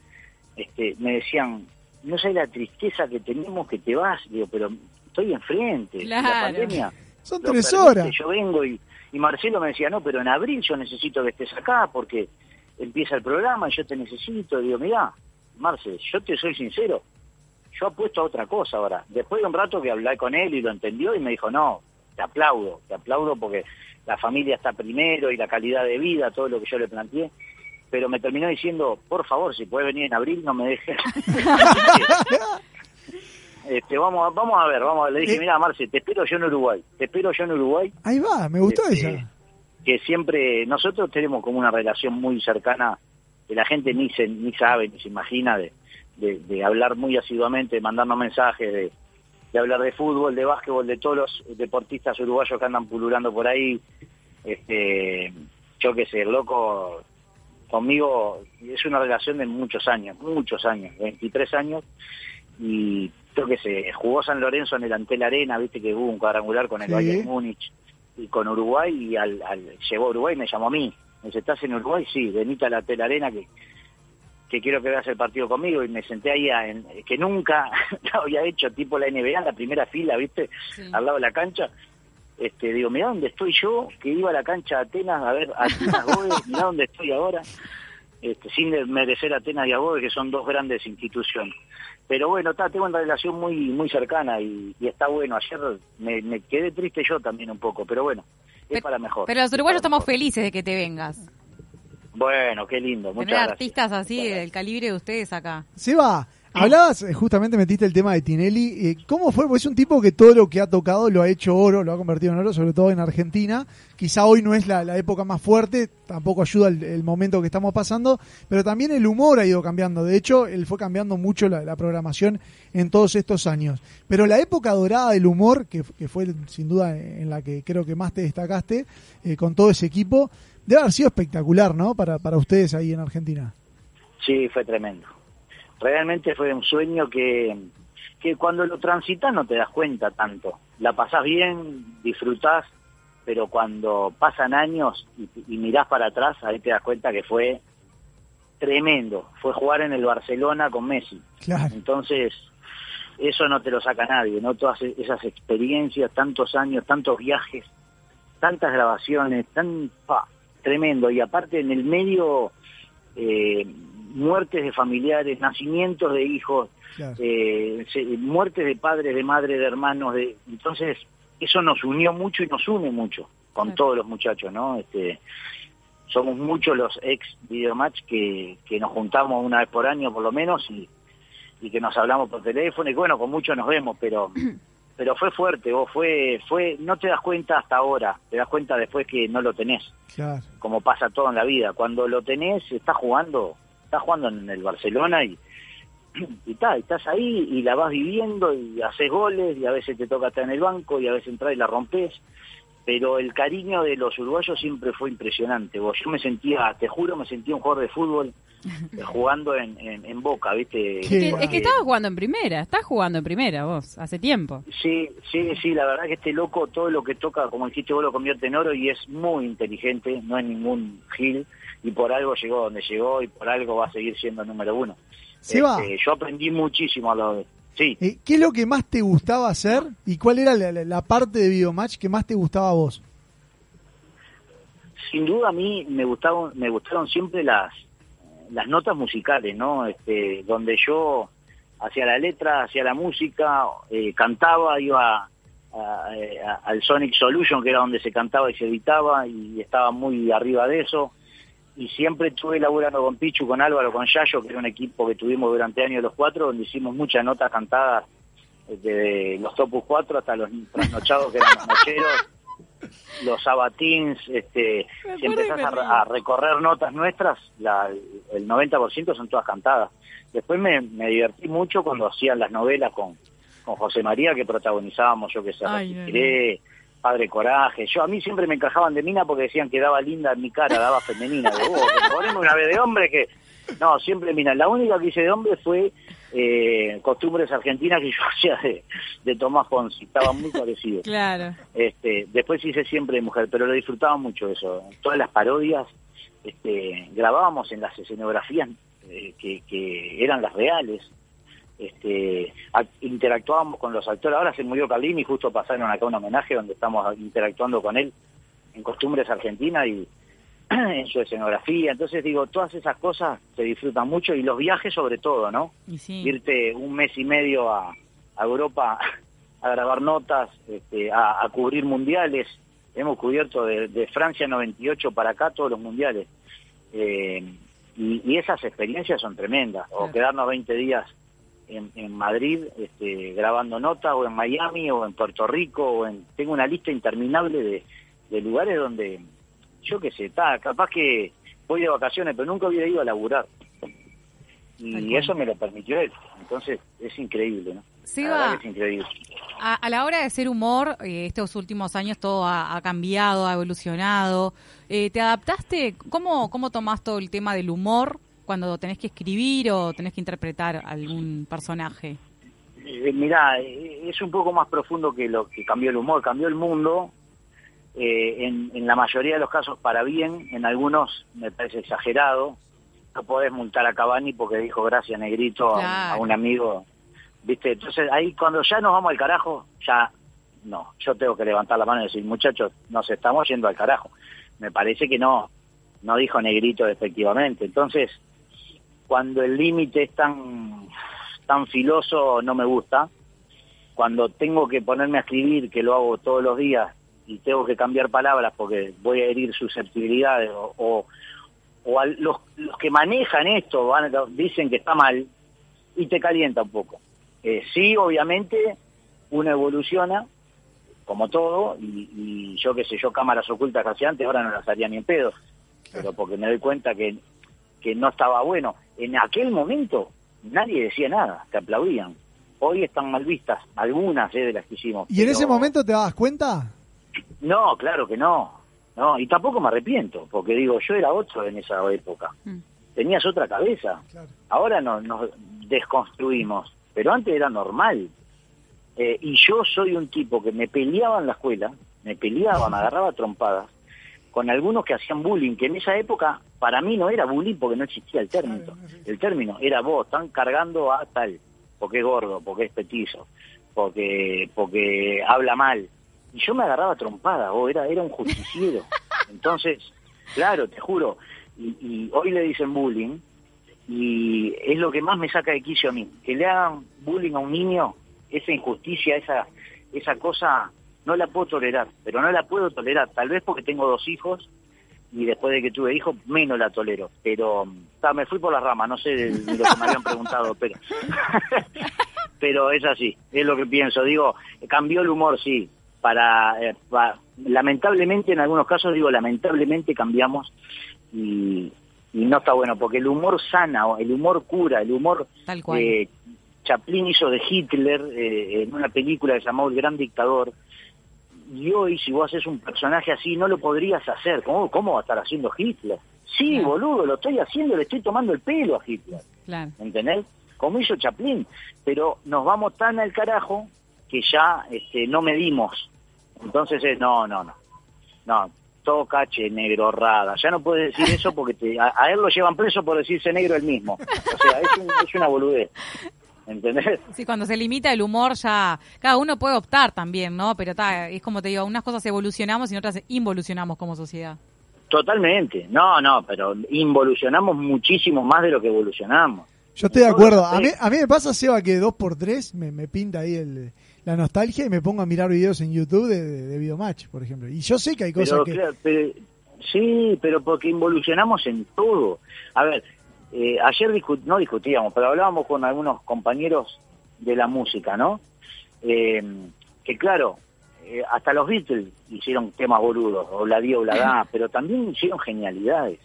este, me decían, no sé la tristeza que tenemos que te vas, digo, pero estoy enfrente, la Claro. pandemia. Son tres horas. Yo vengo y, y Marcelo me decía, no, pero en abril yo necesito que estés acá porque empieza el programa y yo te necesito. Digo, mirá, Marce, yo te soy sincero, yo apuesto a otra cosa ahora. Después de un rato que hablé con él y lo entendió y me dijo, no, te aplaudo, te aplaudo porque la familia está primero y la calidad de vida, todo lo que yo le planteé. Pero me terminó diciendo, por favor, si puedes venir en abril, no me dejes. este, vamos, a- vamos a ver, vamos a, le dije, mira, Marce, te espero yo en Uruguay, te espero yo en Uruguay Ahí va, me gustó Este, ella. que siempre nosotros tenemos como una relación muy cercana que la gente ni se ni sabe ni se imagina de, de, de hablar muy asiduamente de mandarnos mensajes de, de hablar de fútbol de básquetbol de todos los deportistas uruguayos que andan pululando por ahí este yo qué sé el loco conmigo es una relación de muchos años muchos años 23 años y yo qué sé jugó San Lorenzo en el Antel Arena viste que hubo un cuadrangular con el Sí. Bayern Múnich y con Uruguay y al, al llegó a Uruguay y me llamó a mí. Me dice, ¿estás en Uruguay? Sí, venite a la Tela Arena que, que quiero que veas el partido conmigo y me senté ahí a- en, que nunca lo había hecho tipo la NBA en la primera fila, ¿viste? Al lado de la cancha. Este, digo, mirá dónde estoy yo, que iba a la cancha de Atenas a ver a Atenas Goes, mirá dónde estoy ahora. Este, sin merecer a Atenas y a que son dos grandes instituciones. Pero bueno, está, tengo una relación muy muy cercana y, y está bueno. Ayer me, me quedé triste yo también un poco, pero bueno, es para mejor. Pero los uruguayos estamos felices de que te vengas. Bueno, qué lindo, muchas Tener gracias. artistas así del calibre de ustedes acá. Seba, hablabas, eh, justamente metiste el tema de Tinelli. eh, ¿Cómo fue? Pues es un tipo que todo lo que ha tocado lo ha hecho oro, lo ha convertido en oro, sobre todo en Argentina. Quizá hoy no es la, época más fuerte, tampoco ayuda el, el momento que estamos pasando, pero también el humor ha ido cambiando. De hecho, él fue cambiando mucho la, la programación en todos estos años. Pero la época dorada del humor, que, que fue sin duda en la que creo que más te destacaste, eh, con todo ese equipo, debe haber sido espectacular, ¿no? Para, para ustedes ahí en Argentina. Sí, fue tremendo. Realmente fue un sueño que, que cuando lo transitas no te das cuenta tanto. La pasás bien, disfrutás, pero cuando pasan años y, y mirás para atrás, ahí te das cuenta que fue tremendo. Fue jugar en el Barcelona con Messi. Claro. Entonces, eso no te lo saca nadie, ¿no? Todas e- esas experiencias, tantos años, tantos viajes, tantas grabaciones, tan pa, tremendo. Y aparte en el medio, eh, muertes de familiares, nacimientos de hijos, Claro. eh, se- muertes de padres, de madres, de hermanos, de entonces eso nos unió mucho y nos une mucho con todos los muchachos, ¿no? Este, somos muchos los ex videomatch que, que nos juntamos una vez por año por lo menos y, y que nos hablamos por teléfono y bueno, con muchos nos vemos, pero pero fue fuerte, vos fue fue no te das cuenta hasta ahora, te das cuenta después que no lo tenés, Claro. como pasa todo en la vida. Cuando lo tenés, estás jugando, estás jugando en el Barcelona y y está, estás ahí y la vas viviendo y haces goles y a veces te toca estar en el banco y a veces entras y la rompes. Pero el cariño de los uruguayos siempre fue impresionante. Vos, yo me sentía, te juro, me sentía un jugador de fútbol eh, jugando en, en, en Boca, ¿viste? Es que, es que estabas jugando en primera, estás jugando en primera vos, hace tiempo. Sí, sí, sí, la verdad que este loco todo lo que toca, como dijiste vos, lo convierte en oro y es muy inteligente, no es ningún gil y por algo llegó donde llegó y por algo va a seguir siendo número uno. Seba. Este, yo aprendí muchísimo a lo de... Sí, Eh, ¿Qué es lo que más te gustaba hacer y cuál era la, parte de Videomatch que más te gustaba a vos? sin duda a mí me gustaron, me gustaron siempre las, las notas musicales, ¿no? Este, donde yo hacía la letra, hacía la música, eh, cantaba, iba a- a- al Sonic Solution, que era donde se cantaba y se editaba, y estaba muy arriba de eso. Y siempre estuve laburando con Pichu, con Álvaro, con Yayo, que era un equipo que tuvimos durante años los cuatro, donde hicimos muchas notas cantadas, desde los Topus 4 hasta los trasnochados que eran los nocheros, los sabatins, este, Me si empezás a, recorrer notas nuestras, la, el 90% son todas cantadas. Después me, me divertí mucho cuando hacían las novelas con, con José María, que protagonizábamos, yo que sé, Ay, Padre Coraje. Yo A mí siempre me encajaban de mina porque decían que daba linda en mi cara, daba femenina. De vos, poneme una vez de hombre que... No, siempre mina. La única que hice de hombre fue eh, Costumbres Argentinas que yo hacía de, de Tomás Fonsi. Estaba muy parecido. Claro. Este, después hice siempre de mujer, pero lo disfrutaba mucho eso. Todas las parodias este, grabábamos en las escenografías eh, que, que eran las reales. Este, interactuábamos con los actores. Ahora se murió Carlini justo pasaron acá un homenaje donde estamos interactuando con él en Costumbres Argentinas y en su escenografía. Entonces digo, todas esas cosas se disfrutan mucho y los viajes sobre todo, ¿no? Sí. irte un mes y medio a, a Europa a grabar notas, este, a, a cubrir mundiales. Hemos cubierto de, de Francia 98 para acá todos los mundiales. Eh, y, y esas experiencias son tremendas. O quedarnos 20 días en, en Madrid este, grabando notas, o en Miami, o en Puerto Rico, o en, tengo una lista interminable de, de lugares donde, yo qué sé, está, capaz que voy de vacaciones, pero nunca hubiera ido a laburar. Y eso me lo permitió él. Entonces es increíble, ¿no? Es increíble. A, a la hora de hacer humor, eh, estos últimos años todo ha, ha cambiado, ha evolucionado. Eh, ¿Te adaptaste? ¿Cómo, ¿Cómo tomás todo el tema del humor cuando tenés que escribir o tenés que interpretar algún personaje? Eh, mirá, eh, es un poco más profundo que lo que cambió el humor. Cambió el mundo, eh, en, en la mayoría de los casos para bien, en algunos me parece exagerado. No podés multar a Cavani porque dijo gracias negrito a un amigo. ¿Viste? Entonces ahí cuando ya nos vamos al carajo, ya no. Yo tengo que levantar la mano y decir, muchachos, nos estamos yendo al carajo. Me parece que no, no dijo negrito efectivamente. Entonces, cuando el límite es tan, tan filoso, no me gusta. Cuando tengo que ponerme a escribir, que lo hago todos los días, y tengo que cambiar palabras porque voy a herir susceptibilidades, o, o, o a los, los que manejan esto van, dicen que está mal, y te calienta un poco. Eh, sí, obviamente, uno evoluciona, como todo, y, y yo qué sé, yo cámaras ocultas que hacía antes, ahora no las haría ni en pedo, pero porque me doy cuenta que, que no estaba bueno. En aquel momento nadie decía nada, te aplaudían. Hoy están mal vistas, algunas eh, de las que hicimos. ¿Y en ese momento te dabas cuenta? No, claro que no. No, y tampoco me arrepiento, porque digo, yo era otro en esa época. Mm. tenías otra cabeza. Ahora no, nos desconstruimos, pero antes era normal. Eh, y yo soy un tipo que me peleaba en la escuela, me peleaba, me agarraba trompadas, con algunos que hacían bullying, que en esa época para mí no era bullying porque no existía el término. El término era vos, están cargando a tal, porque es gordo, porque es petizo, porque, porque habla mal. Y yo me agarraba a trompadas, vos, era, era un justiciero. Entonces, claro, te juro, y, y hoy le dicen bullying, y es lo que más me saca de quicio a mí. Que le hagan bullying a un niño, esa injusticia, esa, esa cosa, no la puedo tolerar, pero no la puedo tolerar, tal vez porque tengo dos hijos y después de que tuve hijos menos la tolero, pero ta, me fui por la rama, no sé de, lo que me habían preguntado, pero pero es así, es lo que pienso, digo, cambió el humor, sí, para, eh, lamentablemente en algunos casos digo lamentablemente cambiamos y, y no está bueno porque el humor sana, o el humor cura, el humor Tal cual. eh, Chaplin hizo de Hitler eh, en una película que se llamó El Gran Dictador. Y hoy, si vos haces un personaje así, no lo podrías hacer. ¿Cómo, cómo va a estar haciendo Hitler? Sí, boludo, lo estoy haciendo, le estoy tomando el pelo a Hitler. Claro. ¿Entendés? Como hizo Chaplin. Pero nos vamos tan al carajo que ya este, no medimos. Entonces, es, no, no, no. No, todo cache, negro, rada. Ya no puedes decir eso porque te- a, a él lo llevan preso por decirse negro él mismo. O sea, es, un- es una boludez. ¿Entendés? Sí, cuando se limita el humor ya, cada uno puede optar también, ¿no? Pero ta, es como te digo, unas cosas evolucionamos y otras involucionamos como sociedad. Totalmente. No, no, pero involucionamos muchísimo más de lo que evolucionamos. Yo estoy de acuerdo. A mí, a mí me pasa, Seba, que dos por tres me, me pinta ahí el, la nostalgia y me pongo a mirar videos en YouTube de, de, de Videomatch, por ejemplo. Y yo sé que hay cosas Pero, que... claro, pero- sí, pero porque involucionamos en todo. A ver, eh, ayer discu- no discutíamos, pero hablábamos con algunos compañeros de la música, ¿no? Eh, que claro, eh, hasta los Beatles hicieron temas boludos, o la dio o la da, pero también hicieron genialidades.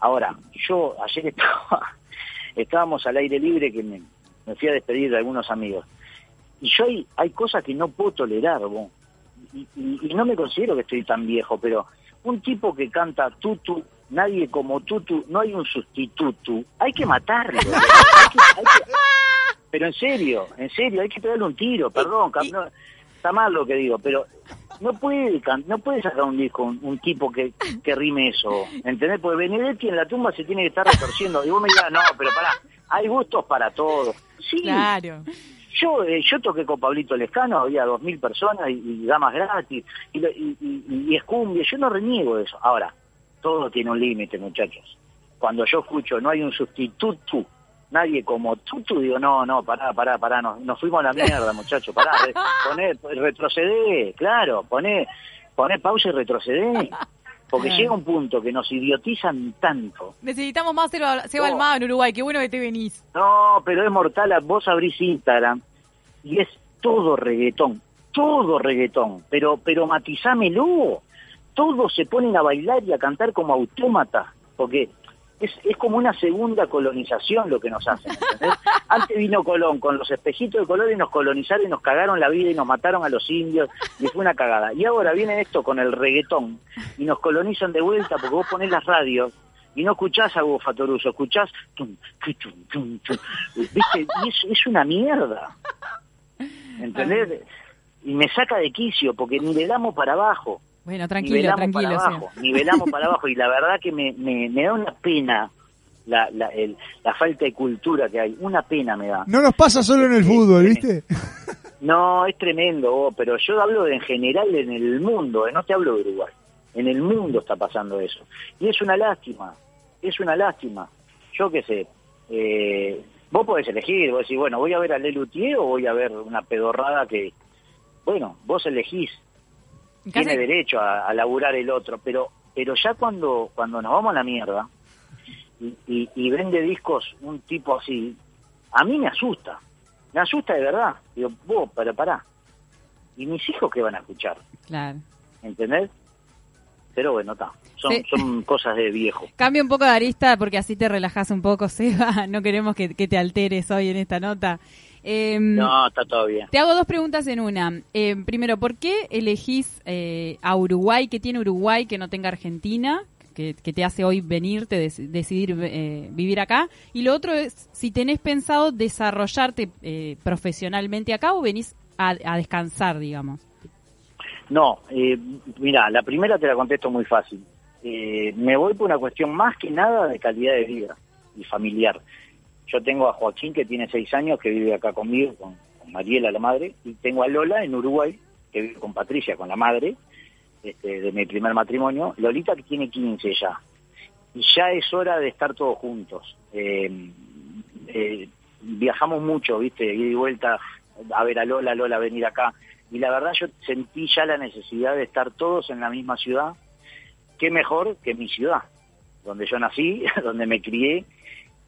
Ahora, yo ayer estaba, estábamos al aire libre que me, me fui a despedir de algunos amigos. Y yo hay, hay cosas que no puedo tolerar, vos. Y, y- y no me considero que estoy tan viejo, pero un tipo que canta tutu, nadie como tutu, no hay un sustituto, hay que matarlo. Hay que- hay que- pero en serio, en serio, hay que pegarle un tiro, perdón, no, está mal lo que digo, pero no puede no puede sacar un disco un, un tipo que, que rime eso, ¿entendés? Porque Benedetti en la tumba se tiene que estar retorciendo, y vos me dirás, no, pero pará, hay gustos para todos. Sí, Claro. yo eh, yo toqué con Pablito Lescano, había dos mil personas y, y damas gratis y, y, y, y es cumbia, yo no reniego eso. Ahora, todo tiene un límite, muchachos. Cuando yo escucho no hay un sustituto, nadie como tutu, digo, no, no, pará, pará, pará, nos, nos fuimos a la mierda, muchachos, pará, re- poné, retrocedé, claro, poné, poné pausa y retrocedé. Porque llega un punto que nos idiotizan tanto Necesitamos más Seba, Seba No. Almada en Uruguay, qué bueno que te venís. No, pero es mortal. Vos abrís Instagram y es todo reggaetón, todo reggaetón. Pero, pero matizámelo. Todos se ponen a bailar y a cantar como autómatas, porque es, es como una segunda colonización lo que nos hacen. ¿entendés? Antes vino Colón con los espejitos de color y nos colonizaron y nos cagaron la vida y nos mataron a los indios y fue una cagada. Y ahora viene esto con el reggaetón y nos colonizan de vuelta porque vos ponés las radios y no escuchás a Hugo Fatoruso, escuchás tum, tu, tum, tum, tum. ¿Viste? Y es, es una mierda. ¿Entendés? Y me saca de quicio porque nivelamos para abajo. Bueno, tranquilo, nivelamos tranquilo. para abajo, nivelamos para abajo y la verdad que me, me, me da una pena la, la, el- la falta de cultura que hay, una pena me da. No nos pasa solo en el fútbol, ¿viste? No, es tremendo, vos, pero yo hablo de en general en el mundo, eh, no te hablo de Uruguay. En el mundo está pasando eso. Y es una lástima, es una lástima. Yo qué sé, eh, vos podés elegir, vos decís, bueno, voy a ver a Lelutier o voy a ver una pedorrada que, bueno, vos elegís, tiene derecho a, a laburar el otro, pero pero ya cuando cuando nos vamos a la mierda y, y, y vende discos un tipo así, a mí me asusta, me asusta de verdad. Digo, vos, pero pará. ¿Y mis hijos qué van a escuchar? Claro. ¿Entendés? Pero bueno, está. Son, Sí. son cosas de viejo. Cambia un poco de arista porque así te relajas un poco, Seba. No queremos que, que te alteres hoy en esta nota. Em, No, está todo bien. Te hago dos preguntas en una. Eh, primero, ¿por qué elegís eh, a Uruguay? ¿Qué tiene Uruguay que no tenga Argentina? que, que te hace hoy venirte, des- decidir eh, vivir acá. Y lo otro es si tenés pensado desarrollarte eh, profesionalmente acá o venís a, a descansar, digamos. No, eh, mira, la primera te la contesto muy fácil. Eh, me voy por una cuestión más que nada de calidad de vida y familiar. Yo tengo a Joaquín, que tiene seis años, que vive acá conmigo, con, Mariela, la madre, y tengo a Lola en Uruguay, que vive con Patricia, con la madre, este, de mi primer matrimonio. Lolita, que tiene 15 ya. Y ya es hora de estar todos juntos. Eh, eh, viajamos mucho, ¿viste? Ida y vuelta a ver a Lola, Lola venir acá. Y la verdad yo sentí ya la necesidad de estar todos en la misma ciudad. Qué mejor que mi ciudad, donde yo nací, donde me crié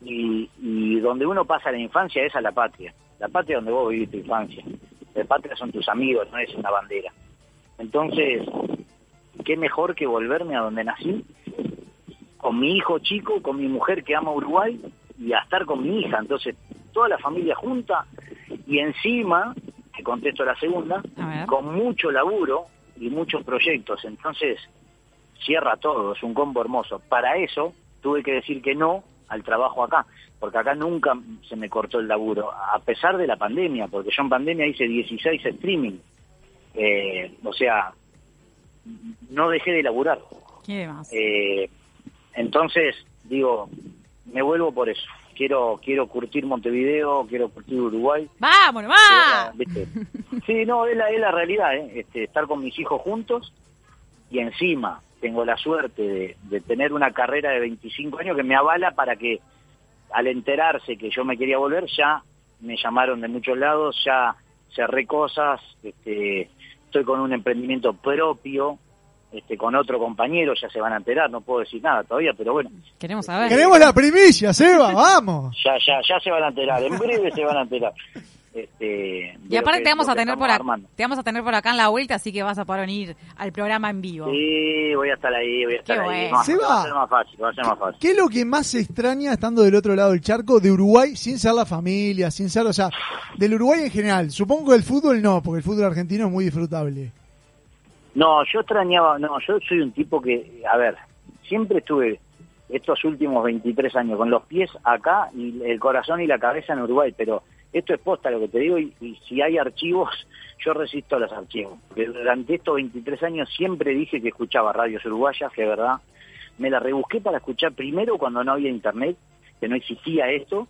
y, y donde uno pasa la infancia es a la patria. La patria donde vos vivís tu infancia. La patria son tus amigos, no es una bandera. Entonces, qué mejor que volverme a donde nací, con mi hijo chico, con mi mujer que ama Uruguay y a estar con mi hija. Entonces, toda la familia junta y encima, te contesto la segunda, con mucho laburo y muchos proyectos. Entonces, cierra todo, es un combo hermoso. Para eso tuve que decir que no al trabajo acá, porque acá nunca se me cortó el laburo, a pesar de la pandemia, porque yo en pandemia hice 16 streaming. Eh, o sea, no dejé de laburar. ¿Qué más? Eh, entonces, digo, me vuelvo por eso. Quiero quiero curtir Montevideo, quiero curtir Uruguay. ¡Vámonos, va! Sí, no, es la, es la realidad, ¿eh? este, estar con mis hijos juntos y encima tengo la suerte de, de tener una carrera de 25 años que me avala para que al enterarse que yo me quería volver, ya me llamaron de muchos lados, ya cerré cosas, este, estoy con un emprendimiento propio, este, con otro compañero, ya se van a enterar, no puedo decir nada todavía, pero bueno, Queremos saber. Queremos la primicia, Seba, vamos. ya, ya, ya se van a enterar, en breve se van a enterar. Este, Y aparte que- te vamos a que tener por acá, armando. te vamos a tener por acá en la vuelta, así que vas a poder venir al programa en vivo. Sí, voy a estar ahí, voy a estar Qué ahí. bueno. No, Seba. va a ser más fácil, va a ser más fácil. ¿Qué es lo que más se extraña estando del otro lado del charco de Uruguay, sin ser la familia, sin ser, o sea, del Uruguay en general? Supongo que el fútbol no, porque el fútbol argentino es muy disfrutable. No, yo extrañaba, no, yo soy un tipo que, a ver, siempre estuve estos últimos 23 años con los pies acá y el corazón y la cabeza en Uruguay, pero esto es posta lo que te digo y, y si hay archivos, yo resisto a los archivos. Porque durante estos 23 años siempre dije que escuchaba radios uruguayas, que es verdad. Me la rebusqué para escuchar primero cuando no había internet, que no existía esto.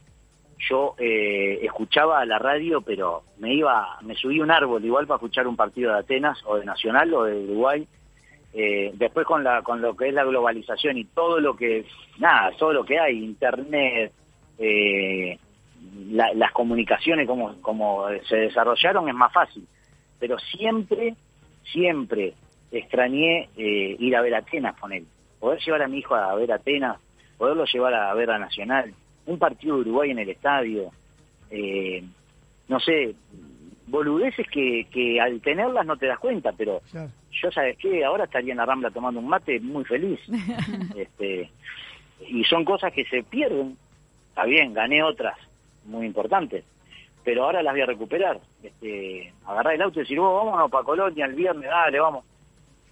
Yo eh, escuchaba la radio, pero me iba, me subí un árbol igual para escuchar un partido de Atenas o de Nacional o de Uruguay. Eh, después con la con lo que es la globalización y todo lo que nada todo lo que hay internet eh, la- las comunicaciones como como se desarrollaron es más fácil. Pero siempre siempre extrañé eh, ir a ver Atenas con él poder llevar a mi hijo a ver Atenas poderlo llevar a ver a Nacional un partido de Uruguay en el estadio eh, no sé boludeces que, que al tenerlas no te das cuenta pero Claro. yo sabes qué ahora estaría en la rambla tomando un mate muy feliz. Este y son cosas que se pierden. Está bien gané otras muy importantes pero ahora las voy a recuperar. Este agarrar el auto y decir vos vámonos para Colonia el viernes dale vamos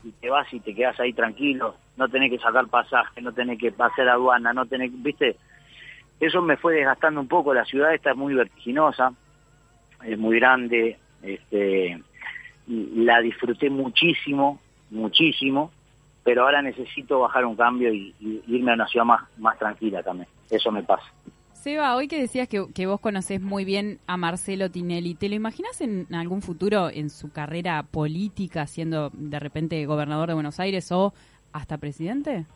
y te vas y te quedas ahí tranquilo. No tenés que sacar pasaje no tenés que hacer aduana no tenés viste eso me fue desgastando un poco. La ciudad esta es muy vertiginosa es muy grande este la disfruté muchísimo, muchísimo, pero ahora necesito bajar un cambio y, y irme a una ciudad más, más tranquila también. Eso me pasa. Seba, hoy que decías que, que vos conocés muy bien a Marcelo Tinelli, ¿te lo imaginas en algún futuro en su carrera política, siendo de repente gobernador de Buenos Aires o hasta presidente?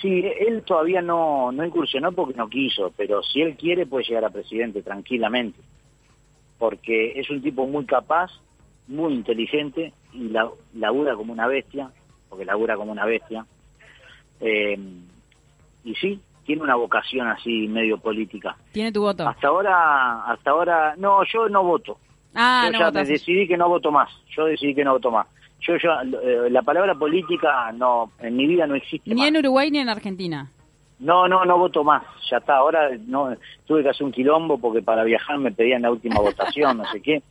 Sí, él todavía no, no incursionó porque no quiso, pero si él quiere puede llegar a presidente tranquilamente, porque es un tipo muy capaz, muy inteligente y la, labura como una bestia, porque labura como una bestia. Eh, y sí, tiene una vocación así medio política. ¿Tiene tu voto? Hasta ahora, hasta ahora, no, yo no voto. Ah, yo no ya me votas. decidí que no voto más. Yo decidí que no voto más. Yo ya, eh, la palabra política no, en mi vida no existe Ni más. en Uruguay ni en Argentina. No, no, no voto más. Ya está. Ahora no tuve que hacer un quilombo porque para viajar me pedían la última votación, no sé qué.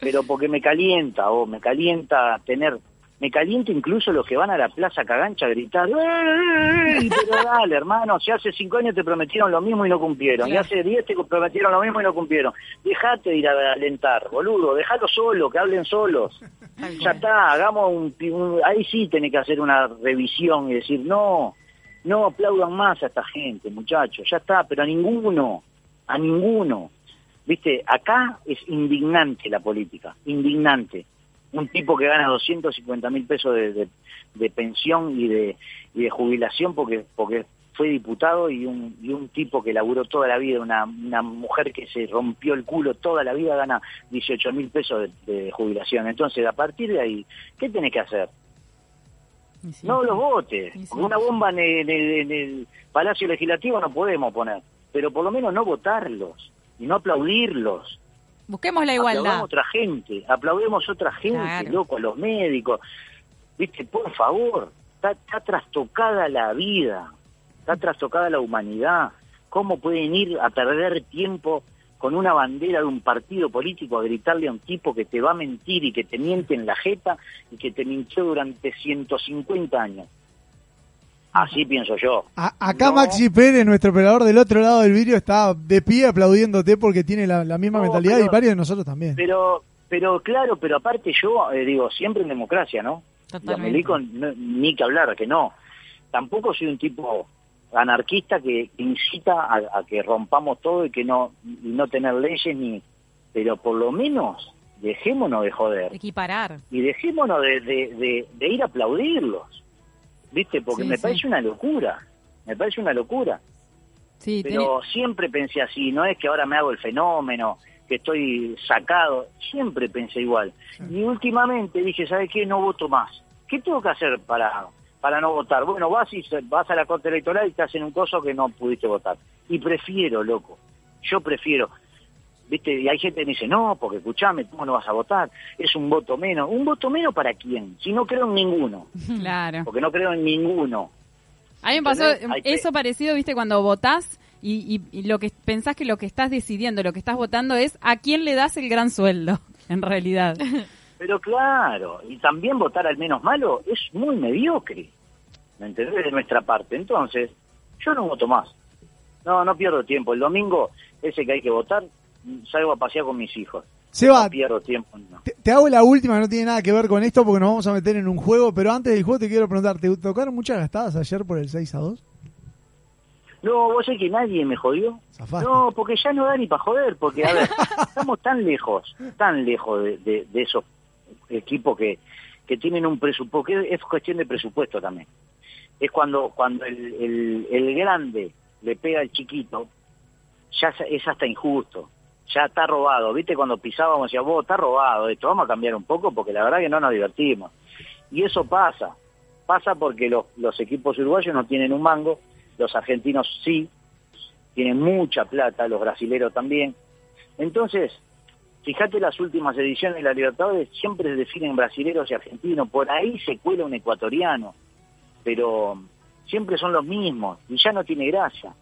Pero porque me calienta, o me calienta tener Me calienta incluso los que van a la Plaza Cagancha a gritar, pero dale, hermano, si hace cinco años te prometieron lo mismo y no cumplieron, y hace diez te prometieron lo mismo y no cumplieron. Dejate de ir a alentar, boludo, dejalo solo, que hablen solos. Ya está, hagamos un, un- Ahí sí tenés que hacer una revisión y decir, no, no aplaudan más a esta gente, muchachos, ya está, pero a ninguno, a ninguno. Viste, acá es indignante la política, indignante. Un tipo que gana 250 mil pesos de, de- pensión y de, y de jubilación porque, porque fue diputado y un, y un tipo que laburó toda la vida, una, una mujer que se rompió el culo toda la vida gana 18 mil pesos de, de jubilación. Entonces, a partir de ahí, ¿qué tenés que hacer? No los votes. Porque una bomba en el, en el- en el Palacio Legislativo no podemos poner. Pero por lo menos no votarlos y no aplaudirlos. Busquemos la igualdad. Aplaudamos otra gente, aplaudemos otra gente, Claro. loco, a los médicos. Viste, por favor, está, está trastocada la vida, está trastocada la humanidad. ¿Cómo pueden ir a perder tiempo con una bandera de un partido político a gritarle a un tipo que te va a mentir y que te miente en la jeta y que te mintió durante 150 años? Así pienso yo. A- acá Maxi Pérez, nuestro operador del otro lado del vidrio, está de pie aplaudiéndote porque tiene la, la misma No, mentalidad pero- y varios de nosotros también. Pero, pero claro, pero aparte yo eh, digo, siempre en democracia, ¿no? Y a Totalmente. Milico no- ni que hablar, que no. Tampoco soy un tipo anarquista que incita a, a que rompamos todo y que no y no tener leyes ni pero por lo menos dejémonos de joder Equiparar. y dejémonos de, de, de- de ir a aplaudirlos viste porque Sí, me sí. parece una locura me parece una locura Sí, pero siempre pensé así, no es que ahora me hago el fenómeno, que estoy sacado, siempre pensé igual. Y últimamente dije, ¿sabes qué? No voto más. ¿Qué tengo que hacer para, para no votar? Bueno, vas y se- vas a la Corte Electoral y te hacen un coso que no pudiste votar. Y prefiero, loco, yo prefiero. ¿Viste? Y hay gente que me dice, no, porque escuchame, ¿cómo no vas a votar? Es un voto menos. ¿Un voto menos para quién? Si no creo en ninguno. Claro. Porque no creo en ninguno. A mí me pasó eso parecido, viste, cuando votás y, y- y lo que pensás que lo que estás decidiendo, lo que estás votando es a quién le das el gran sueldo, en realidad. Pero claro, y también votar al menos malo es muy mediocre, ¿me entendés? De nuestra parte. Entonces, yo no voto más. No, no pierdo tiempo. El domingo, ese que hay que votar, salgo a pasear con mis hijos. Seba, No pierdo tiempo. no. te, te hago la última, no tiene nada que ver con esto porque nos vamos a meter en un juego, pero antes del juego te quiero preguntar, ¿te tocaron muchas gastadas ayer por el 6 a 2? No, vos sé que nadie me jodió. Zafaste. No, porque ya no da ni para joder, porque, a ver, estamos tan lejos, tan lejos de, de- de esos equipos que, que tienen un presupuesto, que es cuestión de presupuesto también. Es cuando, cuando el, el, el grande le pega al chiquito, ya es- hasta injusto, ya está robado. ¿Viste? Cuando pisábamos, decía, vos, está robado esto, vamos a cambiar un poco porque la verdad que no nos divertimos. Y eso pasa, pasa porque los, los equipos uruguayos no tienen un mango, los argentinos sí, tienen mucha plata, los brasileros también. Entonces, fíjate las últimas ediciones de la Libertadores, siempre se definen brasileros y argentinos, por ahí se cuela un ecuatoriano, pero siempre son los mismos y ya no tiene gracia.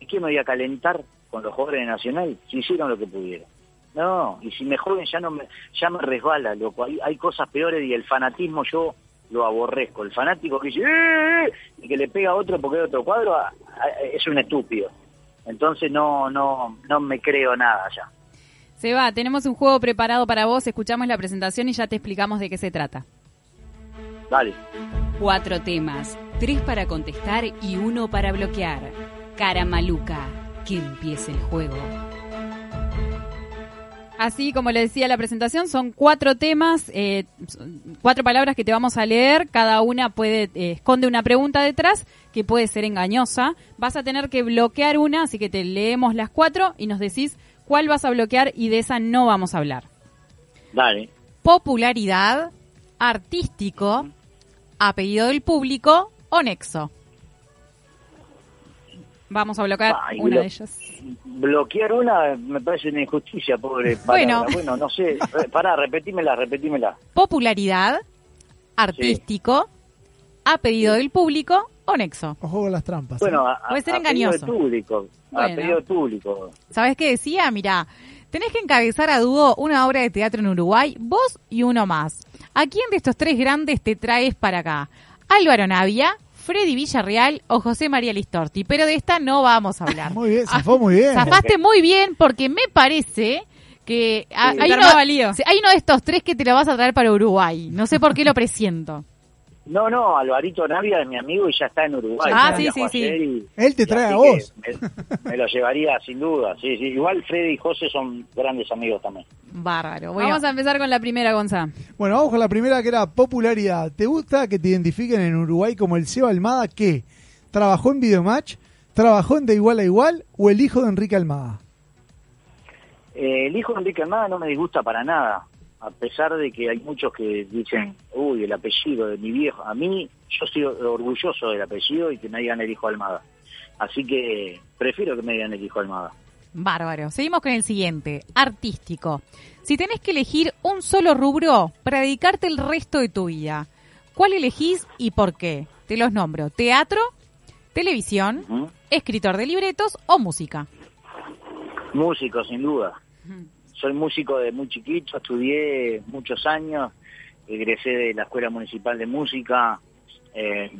¿Y qué me voy a calentar con los jugadores de Nacional si hicieron lo que pudieron? No, y si me joden ya no me, ya me resbala, loco. Hay, hay cosas peores y el fanatismo yo lo aborrezco. El fanático que dice "Eh", y que le pega a otro porque hay otro cuadro es un estúpido. Entonces no, no, no me creo nada ya. Seba, tenemos un juego preparado para vos, escuchamos la presentación y ya te explicamos de qué se trata. Dale. Cuatro temas, tres para contestar y uno para bloquear. Cara maluca, que empiece el juego. Así como le decía la presentación, son cuatro temas, eh, cuatro palabras que te vamos a leer. Cada una puede eh, esconde una pregunta detrás que puede ser engañosa. Vas a tener que bloquear una, así que te leemos las cuatro y nos decís cuál vas a bloquear y de esa no vamos a hablar. Dale. Popularidad, artístico, apellido del público o nexo. Vamos a bloquear Ay, una blo- de ellas. Bloquear una me parece una injusticia, pobre Bueno. palabra. Bueno, no sé. Pará, repetímela, repetímela. Popularidad, artístico, apellido del público o nexo. Ojo con las trampas. Bueno, a, Puede ser a pedido engañoso. del público. A Bueno. pedido público. ¿Sabes qué decía? Mira, Tenés que encabezar a dúo una obra de teatro en Uruguay, vos y uno más. ¿A quién de estos tres grandes te traes para acá? ¿Álvaro Navia, Freddy Villarreal o José María Listorti? Pero de esta no vamos a hablar. Muy bien, zafó muy bien. Zafaste muy bien porque me parece que ha- Sí, hay, uno, hay uno de estos tres que te lo vas a traer para Uruguay. No sé por qué lo presiento. No, no, Alvarito Navia es mi amigo y ya está en Uruguay. Ah, sí, sí, sí. Él te trae a vos. Me, me lo llevaría sin duda, sí, sí. Igual Freddy y José son grandes amigos también. Bárbaro. Bueno, Vamos a empezar con la primera, Gonza. Bueno, vamos con la primera que era popularidad. ¿Te gusta que te identifiquen en Uruguay como el Seba Almada que trabajó en Videomatch, trabajó en De Igual a Igual o el hijo de Enrique Almada? Eh, el hijo de Enrique Almada no me disgusta para nada, a pesar de que hay muchos que dicen, uy, el apellido de mi viejo. A mí, yo estoy orgulloso del apellido y que me digan el hijo Almada. Así que prefiero que me digan el hijo Almada. Bárbaro. Seguimos con el siguiente. Artístico. Si tenés que elegir un solo rubro para dedicarte el resto de tu vida, ¿cuál elegís y por qué? Te los nombro. Teatro, televisión, escritor de libretos o música. Músico, sin duda. Soy músico de muy chiquito, estudié muchos años, egresé de la Escuela Municipal de Música, eh,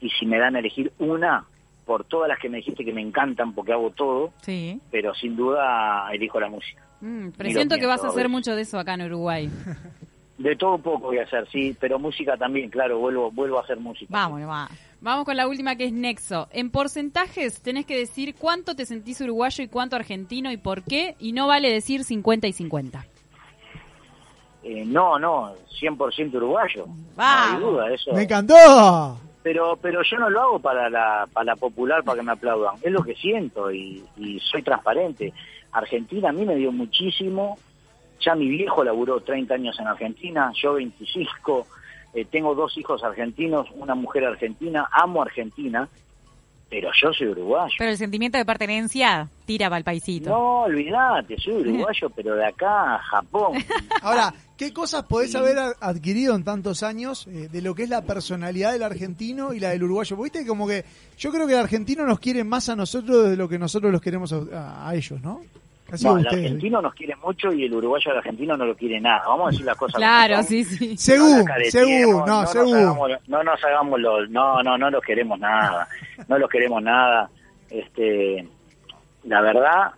y si me dan a elegir una, por todas las que me dijiste que me encantan porque hago todo, Sí. pero sin duda elijo la música. Mm, presiento que vas a hacer mucho de eso acá en Uruguay. De todo un poco voy a hacer, sí, pero música también, claro, vuelvo vuelvo a hacer música. Vamos, va. Vamos con la última que es Nexo. En porcentajes tenés que decir cuánto te sentís uruguayo y cuánto argentino y por qué. Y no vale decir 50 y 50. Eh, no, no, 100% uruguayo. No Vamos. hay duda, eso. ¡Me encantó! Pero pero yo no lo hago para la, para la popular, para que me aplaudan. Es lo que siento y, y soy transparente. Argentina a mí me dio muchísimo. Ya mi viejo laburó 30 años en Argentina, yo 25. Eh, tengo dos hijos argentinos, una mujer argentina. Amo Argentina, pero yo soy uruguayo. Pero el sentimiento de pertenencia tira para el paisito. No, olvídate, soy uruguayo, pero de acá a Japón. Ahora, ¿qué cosas podés haber adquirido en tantos años eh, de lo que es la personalidad del argentino y la del uruguayo? Porque Viste como que yo creo que el argentino nos quiere más a nosotros de lo que nosotros los queremos a, a- a ellos, ¿no? Así No, el ustedes. argentino nos quiere mucho y el uruguayo al argentino no lo quiere nada. Vamos a decir las cosas. como Claro, son. sí, sí. Según, no, según. hagamos- no nos hagamos los, no, no, no los queremos nada, no los queremos nada. Este, la verdad,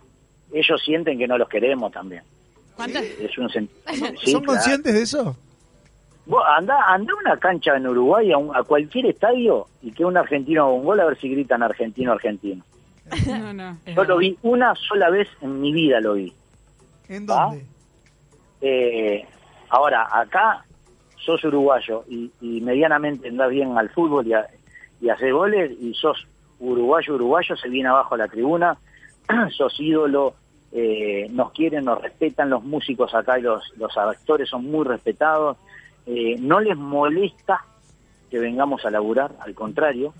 ellos sienten que no los queremos también. ¿Cuántas? Es un sen- Sí, ¿Son claro. conscientes de eso? Vos anda, anda a una cancha en Uruguay, a, un- a cualquier estadio, y que un argentino haga un gol a ver si gritan argentino, argentino. No, no. Yo lo vi una sola vez en mi vida, lo vi. ¿En dónde? Eh, ahora, acá sos uruguayo y, y medianamente andás bien al fútbol y, a- y haces goles y sos uruguayo, uruguayo, se viene abajo a la tribuna, sos ídolo, eh, nos quieren, nos respetan, los músicos acá y los, los actores son muy respetados, eh, no les molesta que vengamos a laburar, al contrario,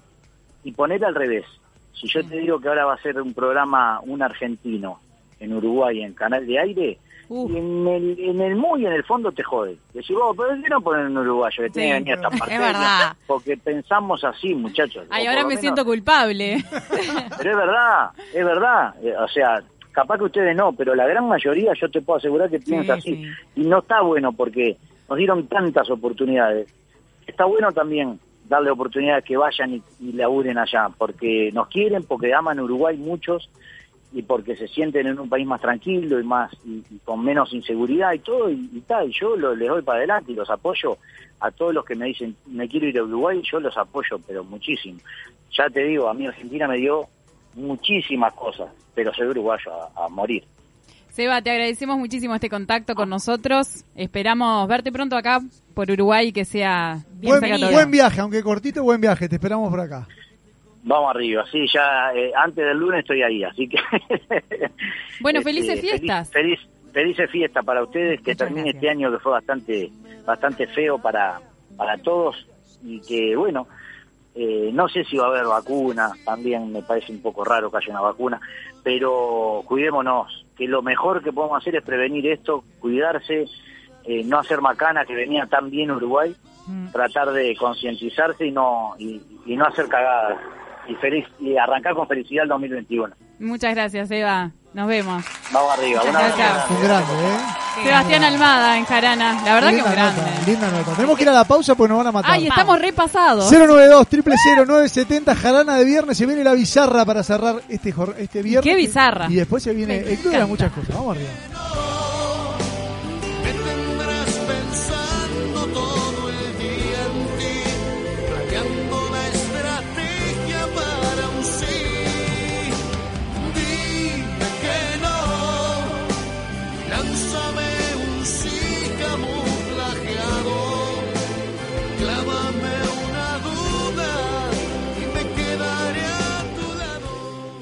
y poner al revés. Si yo te digo que ahora va a ser un programa, un argentino, en Uruguay, en Canal de Aire, y en el, en el muy en el fondo te jode. Decís, vos, ¿pero qué no poner un uruguayo que tiene que venir a esta es verdad. Porque pensamos así, muchachos. Ay, ahora por me menos- siento culpable. Pero es verdad, es verdad. Eh, O sea, capaz que ustedes no, pero la gran mayoría yo te puedo asegurar que piensa así. Y no está bueno porque nos dieron tantas oportunidades. Está bueno también darle oportunidades que vayan y, y laburen allá, porque nos quieren, porque aman Uruguay muchos y porque se sienten en un país más tranquilo y más y, con menos inseguridad y todo y, y tal. Yo lo- les doy para adelante y los apoyo a todos los que me dicen me quiero ir a Uruguay, yo los apoyo, pero muchísimo. Ya te digo, a mí Argentina me dio muchísimas cosas, pero soy uruguayo a, a morir. Seba, te agradecemos muchísimo este contacto con nosotros. Esperamos verte pronto acá por Uruguay que sea Buen, buen viaje, aunque cortito, buen viaje. Te esperamos por acá. Vamos arriba, sí, ya eh, antes del lunes estoy ahí, así que... Bueno, Este, felices fiestas. Feliz, feliz, felices fiestas para ustedes, que termine este año que fue bastante bastante feo para, para todos y que, bueno, eh, no sé si va a haber vacuna, también me parece un poco raro que haya una vacuna, pero cuidémonos, que lo mejor que podemos hacer es prevenir esto, cuidarse, eh, no hacer macana que venía tan bien Uruguay, tratar de concientizarse y no y, y no hacer cagadas y feliz y arrancar con felicidad el 2021. Muchas gracias, Eva. Nos vemos. Vamos arriba. Un Chao, abrazo. chao. Un grande, ¿eh? Sebastián Almada en Jarana. La verdad que linda un grande. nota, linda nota. Tenemos que ir a la pausa porque nos van a matar. Ay, estamos repasados. 092 970 Jarana de viernes. Se viene la bizarra para cerrar este, jor- este viernes. qué bizarra? Y después se viene muchas cosas. Vamos arriba.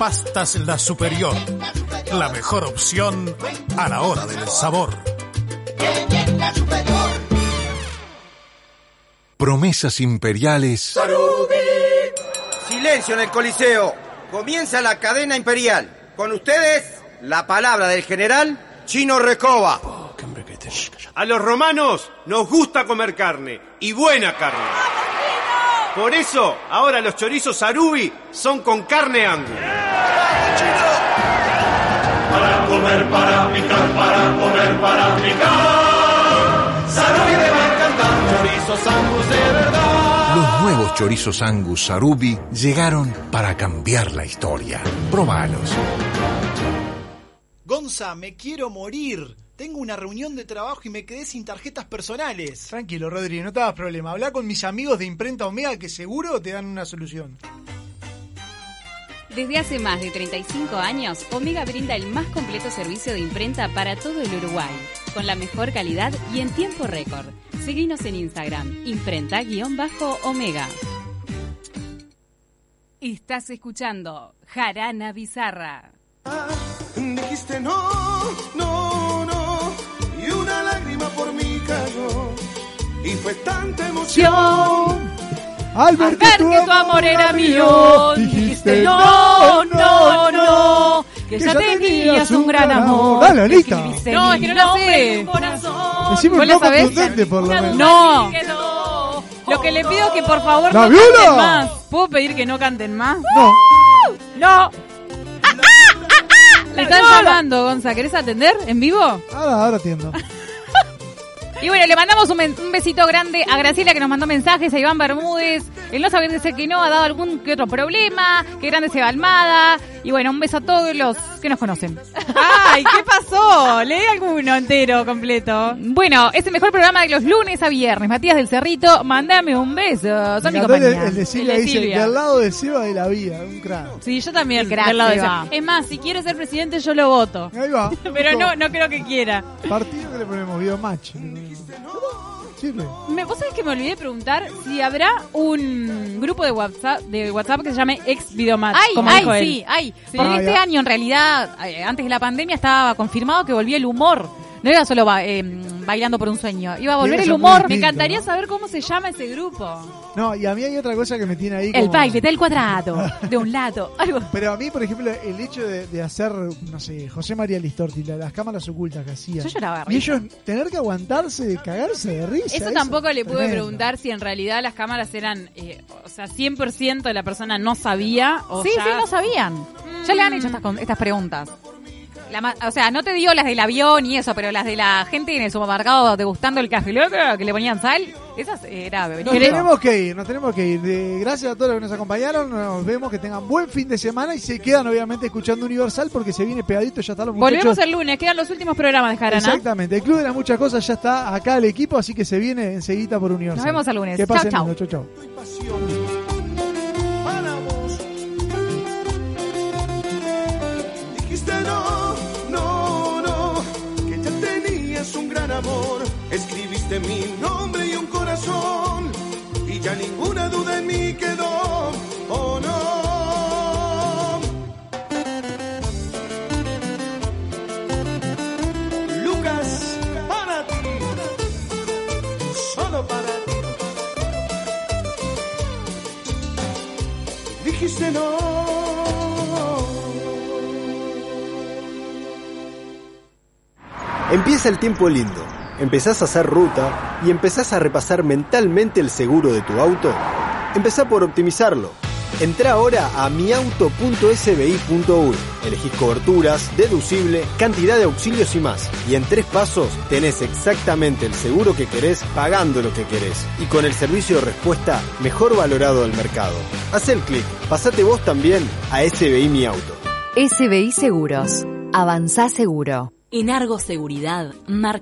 Pastas La Superior. La mejor opción a la hora del sabor. Promesas imperiales Silencio en el Coliseo. Comienza la cadena imperial. Con ustedes, la palabra del general Chino Recoba. A los romanos nos gusta comer carne, y buena carne. Por eso, ahora los chorizos Sarubi son con carne angus. Para comer, para picar, para comer, para picar. Sarubi me va a encantar, chorizos angus de verdad. Los nuevos chorizos Angus Sarubi llegaron para cambiar la historia. Probalos. Gonza, me quiero morir. Tengo una reunión de trabajo y me quedé sin tarjetas personales. Tranquilo, Rodri, no te hagas problema. Habla con mis amigos de Imprenta Omega que seguro te dan una solución. Desde hace más de 35 años, Omega brinda el más completo servicio de imprenta para todo el Uruguay, con la mejor calidad y en tiempo récord. Seguinos en Instagram, imprenta-omega. Estás escuchando Jarana Bizarra. Dijiste no, no, no. Y una lágrima por mí cayó. Y fue tanta emoción. Al ver Ver que tu amor era mío, dijiste no, no, no, que ya tenías un gran amor. Dale, Anita. No, es que no la sé. Decime ¿Vos un poco contundente, por lo menos. No. Lo que le pido es que por favor ¡La no viola! canten más. ¿Puedo pedir que no canten más? No. No. Le están llamando, Gonza. ¿Querés atender en vivo? Ahora, ahora atiendo. Y bueno, le mandamos un, un besito grande a Graciela que nos mandó mensajes, a Iván Bermúdez. El no saber decir que no ha dado algún que otro problema. Que grande se va Almada. Y bueno, un beso a todos los que nos conocen. Ay, ¿qué pasó? Leí alguno entero, completo. Bueno, es el mejor programa de los lunes a viernes. Matías del Cerrito, mandame un beso. Son mi el, compañía. el de Silvia El de dice, Silvia. del lado de Seba de la vida, un crack. Sí, yo también. Crack, del lado de Seba. Es más, si quiere ser presidente, yo lo voto. Ahí va. Pero no, no creo que quiera. Partido que le ponemos video match. Me, ¿Vos sabés que me olvidé de preguntar si habrá un grupo de WhatsApp, de WhatsApp que se llame Ex Videomatch? Ay, como ay, dijo él? sí, ay. Sí. Porque Ah, este ya. año, en realidad, eh, antes de la pandemia, estaba confirmado que volvía el humor. No era solo ba- eh, bailando por un sueño. Iba a volver el humor. Me encantaría saber cómo se llama ese grupo. No, y a mí hay otra cosa que me tiene ahí El como- baile del cuadrado, de un lado. Algo. Pero a mí, por ejemplo, el hecho de, de hacer, no sé, José María Listorti, la- las cámaras ocultas que hacía. Yo lloraba de Y ellos tener que aguantarse, cagarse de risa. Eso tampoco le pude tremendo. preguntar si en realidad las cámaras eran, eh, o sea, 100% de la persona no sabía o Sí, ya- sí, no sabían. Ya le han hecho estas, estas preguntas. La o sea, no te digo las del avión y eso, pero las de la gente en el supermercado degustando el café loco que le ponían sal, esas era Nos tenemos que ir, nos tenemos que ir. Gracias a todos los que nos acompañaron. Nos vemos, que tengan buen fin de semana y se quedan obviamente escuchando Universal porque se viene pegadito, ya están los muchachos. Volvemos el lunes, quedan los últimos programas de Jarana. Exactamente, el Club de las Muchas Cosas ya está acá el equipo, así que se viene enseguida por Universal. Nos vemos el lunes. Que Chau, pasen chau. lindo, chau, chau. Escribiste mi nombre y un corazón. Y y ya ninguna duda en mí quedó, oh no. Lucas, para ti, solo para ti. Dijiste no. Empieza el tiempo lindo. Empezás a hacer ruta y empezás a repasar mentalmente el seguro de tu auto. Empezá por optimizarlo. Entrá ahora a miauto.sbi.uy. Elegís coberturas, deducible, cantidad de auxilios y más. Y en tres pasos tenés exactamente el seguro que querés pagando lo que querés. Y con el servicio de respuesta mejor valorado del mercado. Haz el clic. Pasate vos también a SBI Mi Auto. SBI Seguros. Avanzá seguro. En Argo Seguridad, marca